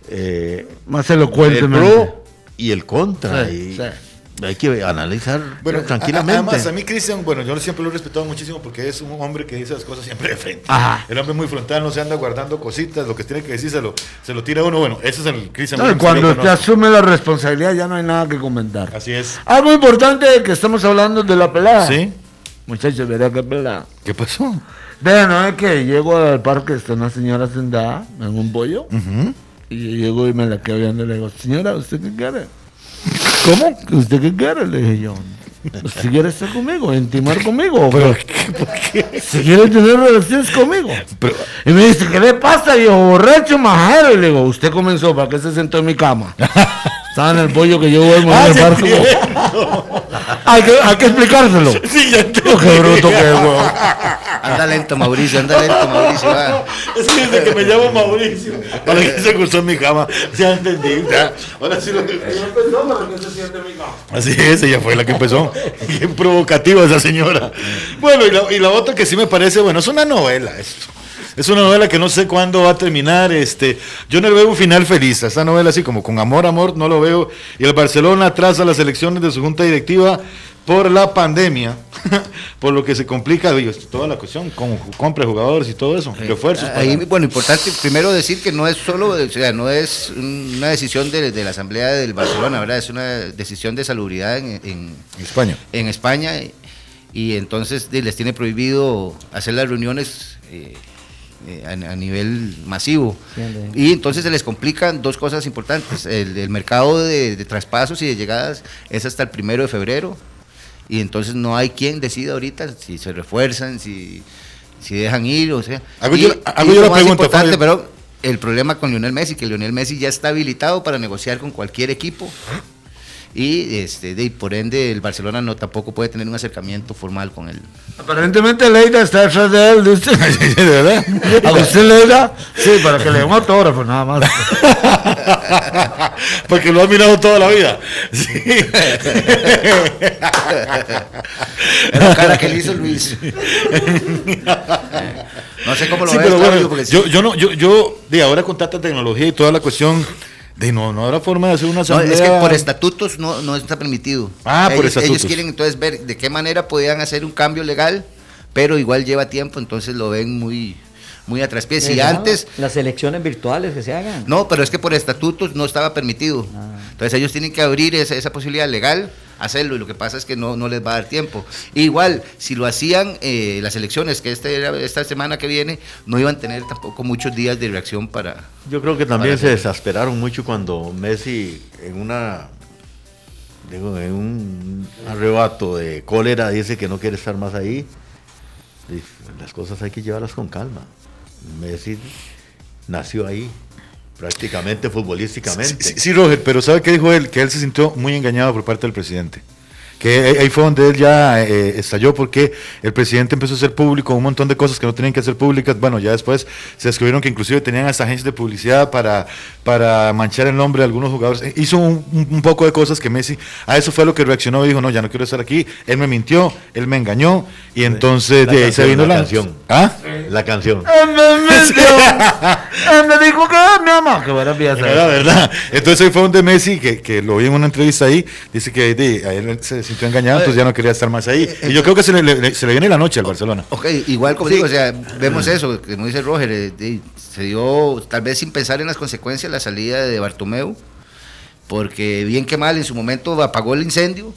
eh, Más el elocuentemente. pro y el contra. Sí, y sí. Hay que analizar Bueno, tranquilamente. Además, a mí Cristian, bueno, yo siempre lo he respetado muchísimo porque es un hombre que dice las cosas siempre de frente. Ajá. El hombre es muy frontal, no se anda guardando cositas, lo que tiene que decir se lo, se lo tira a uno. Bueno, ese es el Cristian. No, y cuando conozco. asume la responsabilidad ya no hay nada que comentar. Así es. Algo importante que estamos hablando de la pelada. ¿Sí? Muchachos, verá qué pelada. ¿Qué pasó? Vean, ¿no es que llego al parque, está una señora sentada en un pollo? Y yo llego y me la quedo viendo y le digo, señora, ¿usted qué quiere? ¿Cómo? ¿Usted qué quiere? Le dije yo. ¿Usted quiere estar conmigo? ¿Intimar conmigo? Pero, ¿Se quiere tener relaciones conmigo? Pero- y me dice, ¿qué le pasa? Y yo, borracho, majero. Y le digo, ¿usted comenzó? ¿Para qué se sentó en mi cama? [LAUGHS] Estaba en el pollo que yo duermo Ah, en el sí, barco. hay, que, hay que explicárselo. [LAUGHS] Sí, ya entendí. Oh, qué bruto que es, weón. Anda lento, Mauricio, anda lento, Mauricio. va. Es que desde que me llamo Mauricio, ahora que se acostó en mi cama, ya entendí. ya. Ahora sí lo que. Así es, ella fue la que empezó. Qué provocativa esa señora. Bueno, y la, y la otra que sí me parece, bueno, es una novela esto. Es una novela que no sé cuándo va a terminar. Este, yo no le veo un final feliz. a Esta novela así como con amor, amor, no lo veo. Y el Barcelona atrasa las elecciones de su junta directiva por la pandemia, [LAUGHS] por lo que se complica toda la cuestión, con compra de jugadores y todo eso, refuerzos. para- Ahí, bueno, importante primero decir que no es solo, o sea, no es una decisión de, de la Asamblea del Barcelona, ¿verdad? Es una decisión de salubridad en, en, España. en España y, entonces les tiene prohibido hacer las reuniones eh, eh, a, a nivel masivo. Entiendo. Y entonces se les complican dos cosas importantes. El, el mercado de, de traspasos y de llegadas es hasta el primero de febrero. Y entonces no hay quien decida ahorita si se refuerzan, si, si dejan ir, o sea. Hago y, yo- hago y yo lo la pregunta, importante, pero el problema con Lionel Messi, que Lionel Messi ya está habilitado para negociar con cualquier equipo. Y este, de, por ende el Barcelona no tampoco puede tener un acercamiento formal con él. Aparentemente Leida está detrás de él. [LAUGHS] ¿De verdad? ¿A usted Leida? Sí, para que le dé un autógrafo, nada más. [LAUGHS] Porque lo has mirado toda la vida. Sí. [LAUGHS] La cara que le hizo Luis. no sé cómo lo Sí, ves, pero Claudio, bueno, yo, yo no, yo, yo, de ahora con tanta tecnología y toda la cuestión, de no, no habrá forma de hacer una No, asamblea. es que por estatutos no, no está permitido. Ah, por estatutos. Ellos quieren entonces ver de qué manera podían hacer un cambio legal, pero igual lleva tiempo, entonces lo ven muy, muy a traspiés. Si Ya, antes, Las elecciones virtuales que se hagan. no, pero es que por estatutos no estaba permitido. Entonces ellos tienen que abrir esa, esa posibilidad legal, hacerlo, y lo que pasa es que no, no les va a dar tiempo. Igual, si lo hacían eh, las elecciones, que este, esta semana que viene, no iban a tener tampoco muchos días de reacción para... Yo creo que también se desesperaron mucho cuando Messi en una digo, en un arrebato de cólera dice que no quiere estar más ahí. Las cosas hay que llevarlas con calma. Messi nació ahí, prácticamente futbolísticamente. Sí, Roger, pero ¿sabe qué dijo él? Que él se sintió muy engañado por parte del presidente. que ahí fue donde él ya eh, estalló porque el presidente empezó a hacer público un montón de cosas que no tenían que hacer públicas. Bueno, ya después se descubrieron que inclusive tenían hasta agencias de publicidad para, para manchar el nombre de algunos jugadores. Eh, Hizo un, poco de cosas que Messi, a eso fue lo que reaccionó y dijo, no, ya no quiero estar aquí, él me mintió, él me engañó y entonces La de ahí se vino la la canción. ¿Ah? La canción. Él me mintió. Él [LAUGHS] me dijo que mi mamá. Que buena pieza. Era verdad. Entonces ahí fue donde Messi, que, que lo vi en una entrevista ahí, dice que de, a él se sintió engañado, entonces ya no quería estar más ahí. Y yo creo que se le, le- se le viene la noche al Barcelona. Ok, igual como digo, o sea, vemos eso, como dice Roger, eh, se dio tal vez sin pensar en las consecuencias la salida de Bartomeu, porque bien que mal en su momento apagó el incendio,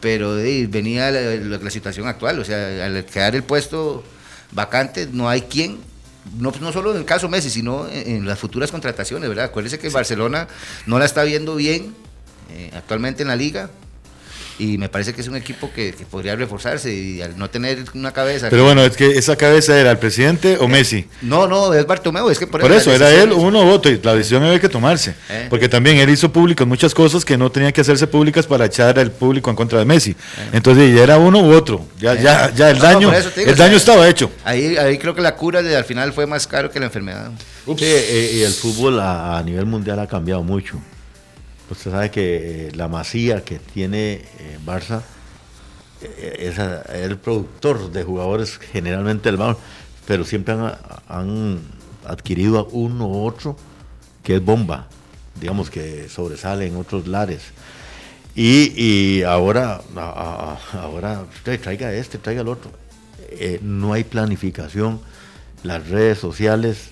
pero venía la, la- la situación actual, o sea, al quedar el puesto vacante no hay quien, no, no solo en el caso Messi, sino en, en las futuras contrataciones, ¿verdad? Acuérdense que Barcelona no la está viendo bien eh, actualmente en la liga. Y me parece que es un equipo que, que podría reforzarse y al no tener una cabeza Pero bueno, es que esa cabeza era el presidente o Messi. no, no, es Bartomeu, es que por, eso, era él uno u otro, y la decisión había que tomarse. Eh. Porque también él hizo públicas muchas cosas que no tenían que hacerse públicas para echar al público en contra de Messi. Entonces, ya era uno u otro. Ya, ya, ya el Eh. No, daño, digo, el o sea, daño estaba hecho. Ahí, ahí creo que la cura de, al final fue más caro que la enfermedad. Sí, eh, y el fútbol a, a nivel mundial ha cambiado mucho. Usted sabe que eh, la masía que tiene eh, Barça eh, es el productor de jugadores generalmente del Barça, pero siempre han, adquirido a uno u otro que es bomba, digamos que sobresale en otros lares. Y, ahora, ahora usted traiga este, traiga el otro. No hay planificación, las redes sociales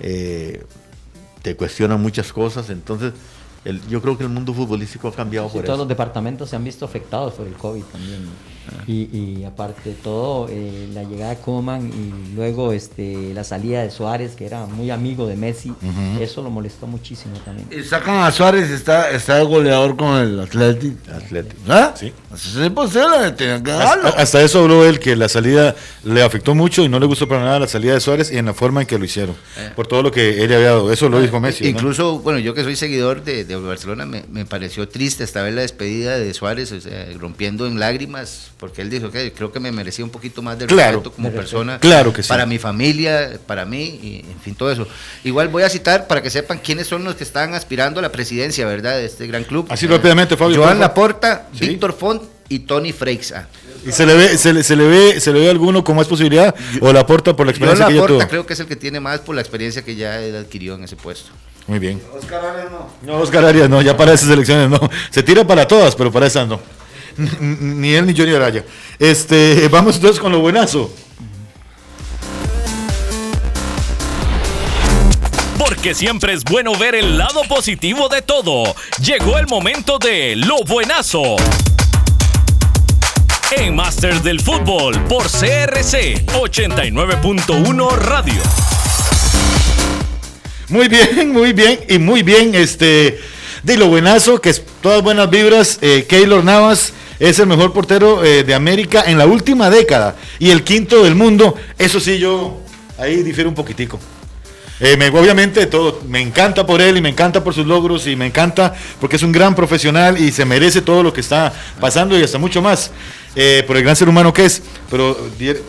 te cuestionan muchas cosas, entonces el- yo creo que el mundo futbolístico ha cambiado Sí, por todos eso. los departamentos se han visto afectados por el COVID también. Y, y aparte de todo, eh, la llegada de Koeman y luego este, la salida de Suárez, que era muy amigo de Messi, eso lo molestó muchísimo también. Y sacan a Suárez y está, está de goleador con el Atlético. Atlético. ¿Ah? Sí. Eso es imposible, tenían que. Hasta, hasta eso habló él, que la salida le afectó mucho y no le gustó para nada la salida de Suárez y en la forma en que lo hicieron. Por todo lo que él había dado. Eso lo dijo Messi. ¿no? Incluso, bueno, yo que soy seguidor de, de Barcelona, me, me pareció triste hasta ver la despedida de Suárez, o sea, rompiendo en lágrimas, porque él dijo que creo que me merecía un poquito más de Claro. respeto como persona. Claro que sí. Para mi familia, para mí, y en fin, todo eso. Igual voy a citar para que sepan quiénes son los que están aspirando a la presidencia, ¿verdad? De este gran club. Así rápidamente, Fabio, Joan favor. Laporta, Sí. Víctor Font y Tony Freixa. ¿Y se le ve, se le, se le ve, se le ve alguno con más posibilidad o la aporta por la experiencia que ya Laporta tuvo? creo que es el que tiene más por la experiencia que ya él adquirió en ese puesto. Muy bien. No, Oscar Arias no, ya para esas elecciones no. Se tira para todas, pero para esas no. Ni él ni Johnny Araya. Este, vamos entonces con lo buenazo. Porque siempre es bueno ver el lado positivo de todo. Llegó el momento de Lo Buenazo. En Masters del Fútbol por CRC 89.1 Radio. Muy bien, muy bien y muy bien. Este, de lo buenazo, que es todas buenas vibras. Eh, Keylor Navas es el mejor portero eh, de América en la última década y el quinto del mundo. Eso sí, yo ahí difiero un poquitico. Eh, me- obviamente todo, me encanta por él y me encanta por sus logros y me encanta porque es un gran profesional y se merece todo lo que está pasando y hasta mucho más eh, por el gran ser humano que es. Pero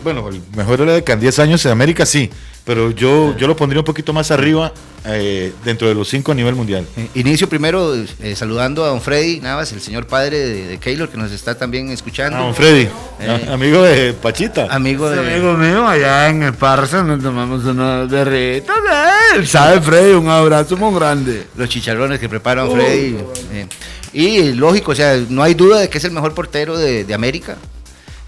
bueno, el mejor de década en 10 años en América sí, pero yo, yo lo pondría un poquito más arriba eh, dentro de los cinco a nivel mundial. Eh, Inicio primero eh, saludando a don Freddy Navas, el señor padre de, de Keylor, que nos está también escuchando. Ah, don Freddy, Eh. a- amigo de Pachita. Amigo de. amigo mío, allá en el Parsa nos tomamos unas berritas. eh, Él sabe, Freddy, un abrazo muy grande. los chicharrones que preparan Freddy. eh, y lógico, o sea, no hay duda de que es el mejor portero de, de América.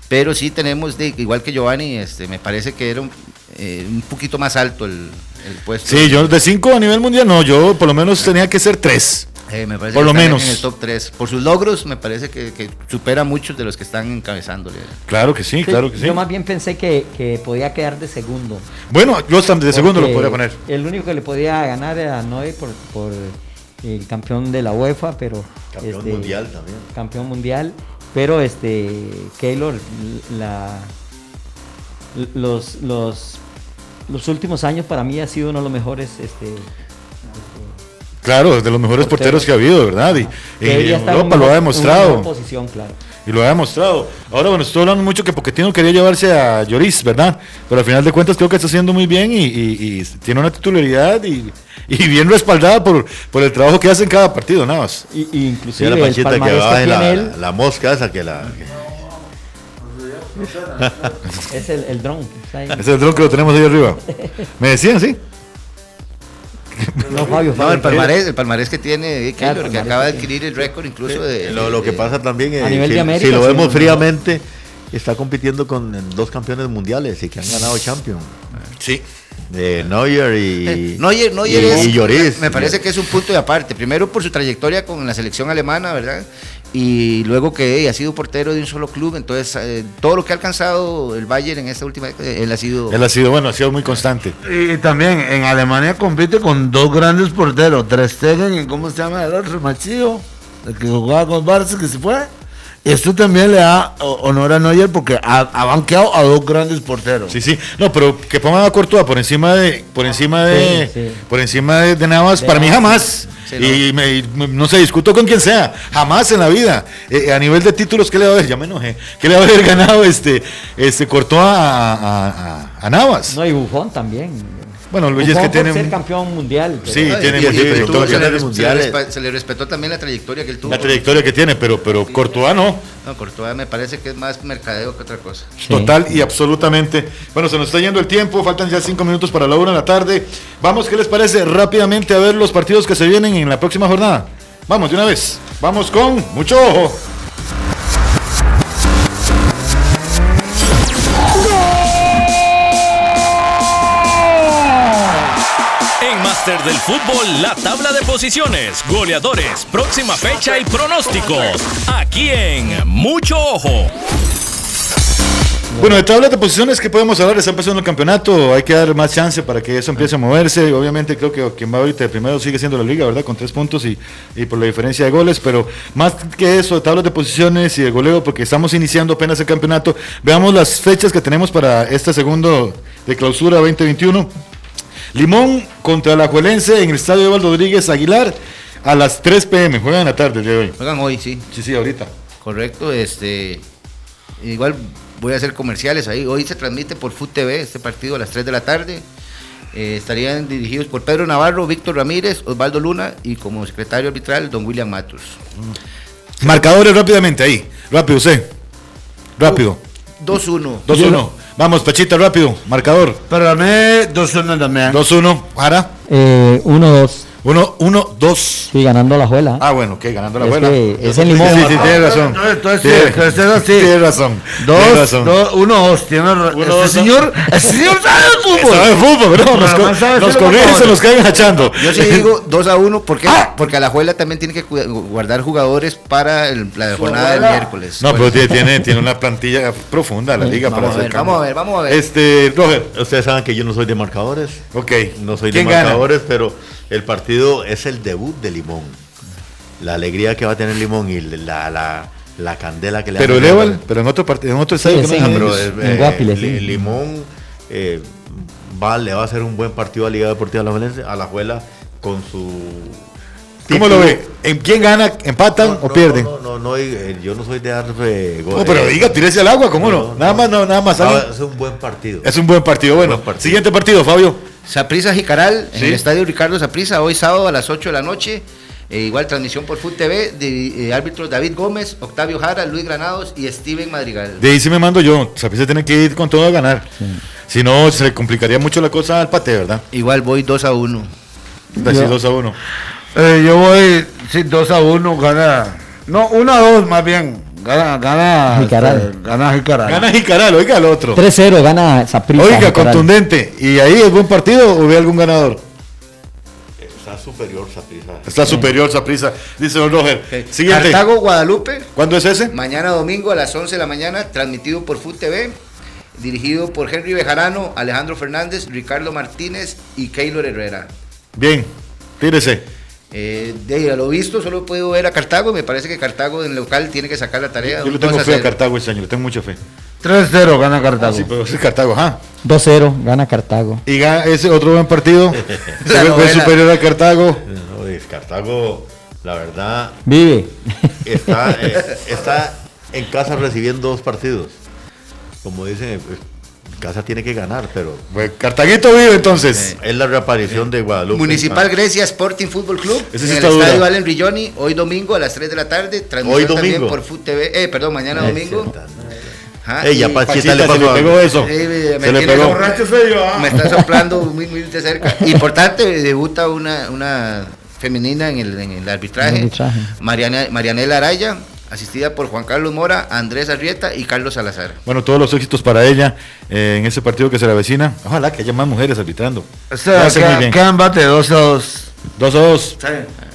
Pero sí tenemos, de, igual que Giovanni, este, me parece que era un, eh, un poquito más alto el, el puesto. Sí, yo de cinco a nivel mundial no, yo por lo menos tenía que ser tres. Eh, me parece por que lo menos. En el top 3. Por sus logros, me parece que, que supera a muchos de los que están encabezándole. Claro que sí, Sí, claro que sí. Yo más bien pensé que, que podía quedar de segundo. Bueno, yo hasta de segundo lo podría poner. El único que le podía ganar era Noé por, por el campeón de la UEFA, pero. Campeón este, mundial también. Campeón mundial. Pero este. Keylor, la. Los, los, los últimos años para mí ha sido uno de los mejores. Este, Claro, de los mejores porteros Porteros. que ha habido, ¿verdad? Y, en en Europa lo ha demostrado. posición, claro. Y lo ha demostrado. Ahora, bueno, estoy hablando mucho que Poquetino quería llevarse a Lloris, ¿verdad? Pero al final de cuentas creo que está haciendo muy bien y, y- y tiene una titularidad y, bien respaldada por, por el trabajo que hace en cada partido, nada más. Y, inclusive la que baje tiene la, la mosca esa que la... [LAUGHS] es el, el dron. es el dron que lo tenemos ahí arriba. Me decían, sí. No, Fabio, No, el palmarés, el palmarés que tiene eh, Keylor, que acaba de que adquirir el récord incluso de... Lo, lo que pasa también es A nivel si, de América, si lo vemos fríamente, está compitiendo con dos campeones mundiales y que han ganado Champions. Sí. De Neuer y, Eh, Neuer, Neuer y, es- y Lloris. me parece que es un punto de aparte. Primero por su trayectoria con la selección alemana, ¿verdad? Y luego que eh, ha sido portero de un solo club. Entonces, eh, todo lo que ha alcanzado el Bayern en esta última él ha sido. Él ha sido, bueno, ha sido muy constante. Y también en Alemania compite con dos grandes porteros, Ter Stegen y ¿cómo se llama el otro? Machillo, el que jugaba con Barça que se fue. Esto también le da honor a Neuer porque ha, ha banqueado a dos grandes porteros. Sí, sí. No, pero que pongan a Courtois por encima de, por encima de, Sí, sí. por encima de, de Navas, De para mí Navas. jamás. Sí, y me- y no se discuto con quien sea, jamás en la vida. Eh, a nivel de títulos, ¿qué le va a haber? Ya me enojé. ¿Qué le va a haber [LAUGHS] ganado este, este Courtois a, a, a- a Navas? No, y Buffon también. Bueno, Luis es que tiene ser campeón mundial. pero- Sí, Ay, tiene mucha trayectoria. se, le, Mundiales. se le respe- se le respetó también la trayectoria que él tuvo. la trayectoria que tiene, pero, pero Courtois no. No, Courtois me parece que es más mercadeo que otra cosa. Sí. Total y absolutamente. Bueno, se nos está yendo el tiempo, faltan ya cinco minutos para la una de la tarde. Vamos, ¿qué les parece? Rápidamente a ver los partidos que se vienen en la próxima jornada. Vamos, de una vez. Vamos con mucho ojo. Del Fútbol, la tabla de posiciones, goleadores, próxima fecha y pronósticos. Aquí en Mucho Ojo. Bueno, de tablas de posiciones que podemos hablar, está empezando el campeonato, hay que dar más chance para que eso empiece a moverse. Obviamente creo que quien va ahorita de primero sigue siendo la liga, ¿verdad? Con tres puntos y, y por la diferencia de goles, pero más que eso, de tablas de posiciones y de goleo, porque estamos iniciando apenas el campeonato, veamos las fechas que tenemos para este segundo de clausura 2021. Limón contra la Juelense en el estadio Evaldo Rodríguez Aguilar a las 3 pm, juegan en la tarde el día de hoy. Juegan hoy, sí. Sí, sí, ahorita. Correcto, este igual voy a hacer comerciales ahí. Hoy se transmite por Food TV este partido a las 3 de la tarde. Eh, estarían dirigidos por Pedro Navarro, Víctor Ramírez, Osvaldo Luna y como secretario arbitral don William Matos. Marcadores rápidamente ahí, rápido, usted. Rápido. 2-1. 2-1. Vamos, Pachita, rápido. Marcador. Dos uno también. 2-1. Jara. Eh, 1-2. 1-1-2. Sí, ganando la juela. Ah, bueno, ok, ganando la Es que es Sí, el limón. sí, sí, tienes razón. Entonces sí, es así. Tienes razón. tienes Dos, razón. dos, uno, dos. Tiene ra- Uno, este dos, señor, este señor sabe de fútbol. Sabe de fútbol, pero nos, co- sabe nos corrigen, se nos caen hachando. Yo sí digo [LAUGHS] 2 a 1 ¿por qué? porque Alajuela también tiene que guardar jugadores para el- la jornada del miércoles. No, pero Pues, tiene, tiene, tiene una plantilla profunda la liga para vamos a hacer ver, vamos a ver, vamos a ver. Este, Roger. Ustedes saben que yo no soy de marcadores. Ok. No soy de marcadores, pero el partido es el debut de Limón. La alegría que va a tener Limón y la, la, la candela que le Pero han el dado. Eval, pero en otro partido, en otro estadio Sí, que sí, no es en- Pero, ellos. eh, en Guapiles, sí. Limón eh, va, le va a hacer un buen partido a Liga Deportiva La Valencia, a la Juela con su. ¿Cómo lo ve? ¿En quién gana? ¿Empatan No, o no, pierden? No, no, no, eh, yo no soy de dar eh, No, pero eh, diga, tírese al agua, ¿cómo no? Nada más, no, nada más. Es un buen partido. Es un buen partido. Bueno, Buen partido. siguiente partido, Fabio. Saprisa Jicaral, Sí. en el estadio Ricardo Saprisa, hoy sábado a las 8 de la noche. Eh, igual transmisión por Food TV, de, eh, árbitros David Gómez, Octavio Jara, Luis Granados y Steven Madrigal. De ahí sí me mando yo. Saprissa tiene que ir con todo a ganar. Si no, se complicaría mucho la cosa al pate, ¿verdad? Igual voy 2 a 1. Así Yo- 2 a 1. Eh, yo voy, sí, 2 a 1, gana. No, 1 a 2 más bien. Gana, gana. Jicaral. este, gana Jicaral. Gana Jicaral, oiga el otro. 3-0 gana Saprissa. Oiga, Jicaral. contundente. ¿Y ahí es buen partido o ve algún ganador? Está superior Saprissa. Está superior Saprissa, dice Don Roger. Siguiente. Cartago Guadalupe, ¿Cuándo es ese? mañana domingo a las 11 de la mañana, transmitido por Food TV, dirigido por Henry Bejarano, Alejandro Fernández, Ricardo Martínez y Keylor Herrera. Bien, tírese. Eh, de lo visto, solo puedo ver a Cartago. Me parece que Cartago en local tiene que sacar la tarea. Yo le tengo 2 a fe a 0. Cartago este año, le tengo mucha fe. 3-0 gana Cartago. Sí, pero es Cartago, ajá. 2-0 gana Cartago. Y ga- ese otro buen partido. [LAUGHS] Se ve- superior a Cartago. No, es Cartago, la verdad, Vive. está, [LAUGHS] eh, está en casa recibiendo dos partidos. Como dicen, pues, casa tiene que ganar, pero Bueno, Cartaguito vive entonces. es la reaparición de Guadalupe. Municipal Grecia Sporting Fútbol Club Ese sí en el dura. estadio Allen Rilloni hoy domingo a las 3 de la tarde transmisión Hoy también domingo. por Food TV eh, perdón mañana domingo Ajá, Ey, ya y- Pachita Pachita, le se pasó le pegó eso. Sí, me- me Se le pegó. borracho me está soplando muy muy de cerca importante debuta una, una femenina en el, en el arbitraje, En el arbitraje. Mariana, Marianela Araya asistida por Juan Carlos Mora Andrés Arrieta y Carlos Salazar Bueno, todos los éxitos para ella eh, en ese partido que se le avecina. Ojalá que haya más mujeres arbitrando. O sea, Lo hace muy queda, bien. queda empate 2 a 2. Dos a dos.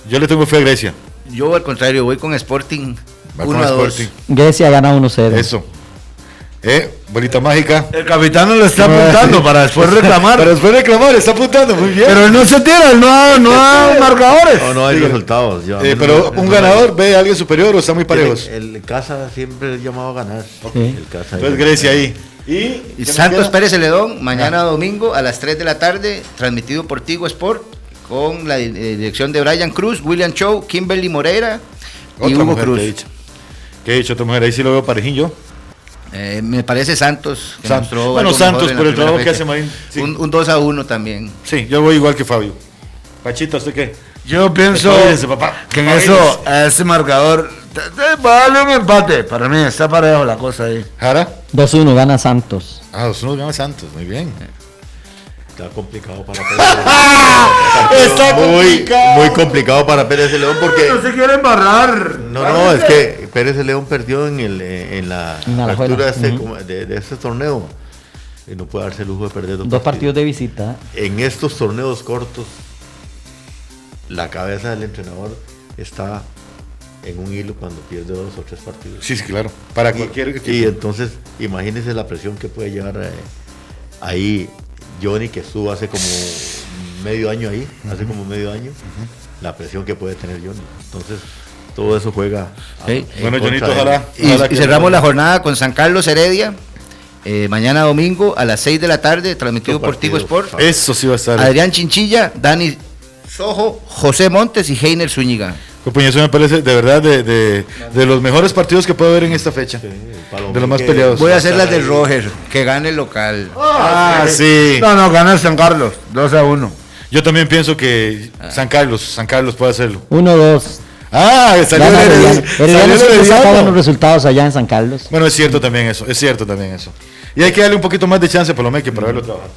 Yo le tengo fe a Grecia. yo al contrario voy con Sporting Va 1 con a 2 Sporting. Grecia gana 1-0. Eso. Eh, bolita mágica. El capitán lo está apuntando para después reclamar. Para después reclamar, está apuntando, muy bien. Pero él no se tira, él no ha, no ha marcadores. No, no hay resultados. yo- Eh, pero no- un no- ganador ve a alguien superior o está muy parejos. El, el casa siempre es llamado a ganar. Sí. El casa Entonces Grecia ahí. Y, Y ¿qué nos Santos? Pérez Celedón, mañana domingo a las 3 de la tarde, transmitido por Tigo Sport, con la eh, dirección de Brian Cruz, William Chow, Kimberly Moreira y Otra Hugo mujer Cruz. que he dicho. Que he dicho otra mujer, ahí sí lo veo parejín yo. Eh, me parece Santos. que Santos. mostró Bueno, Santos por el trabajo que fecha. hace Marín, sí. Un, un 2 a 1 también. Sí, yo voy igual que Fabio. Pachita, ¿usted qué? Yo pienso Espabilese, papá. que en Espabilese. eso, a ese marcador, te- te- va a darle un empate. Para mí está parejo la cosa ahí. Jara. 2-1 gana Santos. Ah, dos unos gana Santos, muy bien. Está complicado para Pérez. [LAUGHS] Está muy, complicado. muy complicado para Pérez de León porque se quiere embarrar. no, no, es que Pérez de León perdió en el eh, en la apertura de este, de, de este torneo y no puede darse el lujo de perder dos, Dos partidos de visita. En estos torneos cortos, la cabeza del entrenador está en un hilo cuando pierde dos o tres partidos. Sí, sí, claro. Para Y- cualquier y, entonces, imagínense la presión que puede llevar eh, ahí Johnny, que estuvo hace como medio año ahí, hace como medio año, la presión que puede tener Johnny. Entonces, todo eso juega. Sí. Bueno, Johnito, ojalá. Y, cerramos la jornada con San Carlos Heredia. eh, mañana domingo a las 6 de la tarde, transmitido por Tigo Sport. Eso sí va a estar. Adrián Chinchilla, Dani Sojo, José Montes y Heiner Zúñiga. Compañero, eso me parece de verdad de, de, de los mejores partidos que puede haber en esta fecha. Palomín De los más peleados. Voy a hacer las de. Roger, que gane el local. Ah, sí. No, no, gana el San Carlos. 2 a 1. Yo también pienso que San Carlos, San Carlos puede hacerlo. 1-2. Ah, salió el buenos resultados allá en San Carlos. Bueno, es cierto también eso, es cierto también eso. Y hay que darle un poquito más de chance a Palomeque para verlo trabajar.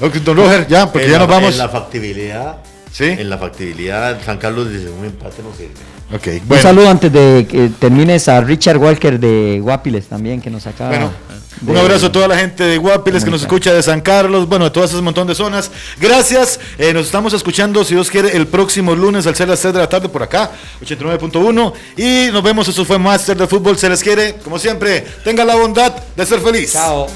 Ok, Don Roger, ya, porque en ya la- nos vamos. En la factibilidad, ¿Sí? en la factibilidad, San Carlos dice un empate no sirve. Ok, Un saludo antes de que termines a Richard Walker de Guapiles también, que nos acaba. Bueno, de- un abrazo a toda la gente de Guapiles que nos escucha de San Carlos, bueno, de todas esas montón de zonas. Gracias, eh, nos estamos escuchando, si Dios quiere, el próximo lunes al ser las 6 de la tarde por acá, 89.1. Y nos vemos, eso fue Master de Fútbol, se les quiere, como siempre, tenga la bondad de ser feliz. Chao.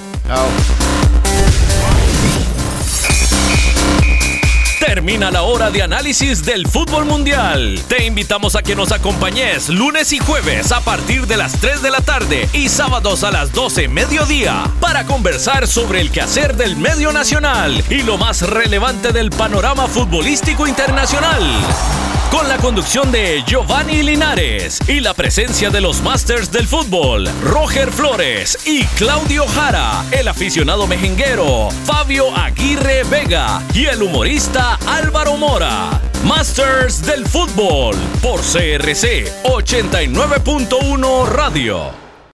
Termina la hora de análisis del fútbol mundial. Te invitamos a que nos acompañes lunes y jueves a partir de las 3 de la tarde y sábados a las 12 mediodía para conversar sobre el quehacer del medio nacional y lo más relevante del panorama futbolístico internacional. Con la conducción de Giovanni Linares y la presencia de los Masters del Fútbol, Roger Flores y Claudio Jara, el aficionado mejenguero, Fabio Aguirre Vega y el humorista Álvaro Mora. Masters del Fútbol por CRC 89.1 Radio.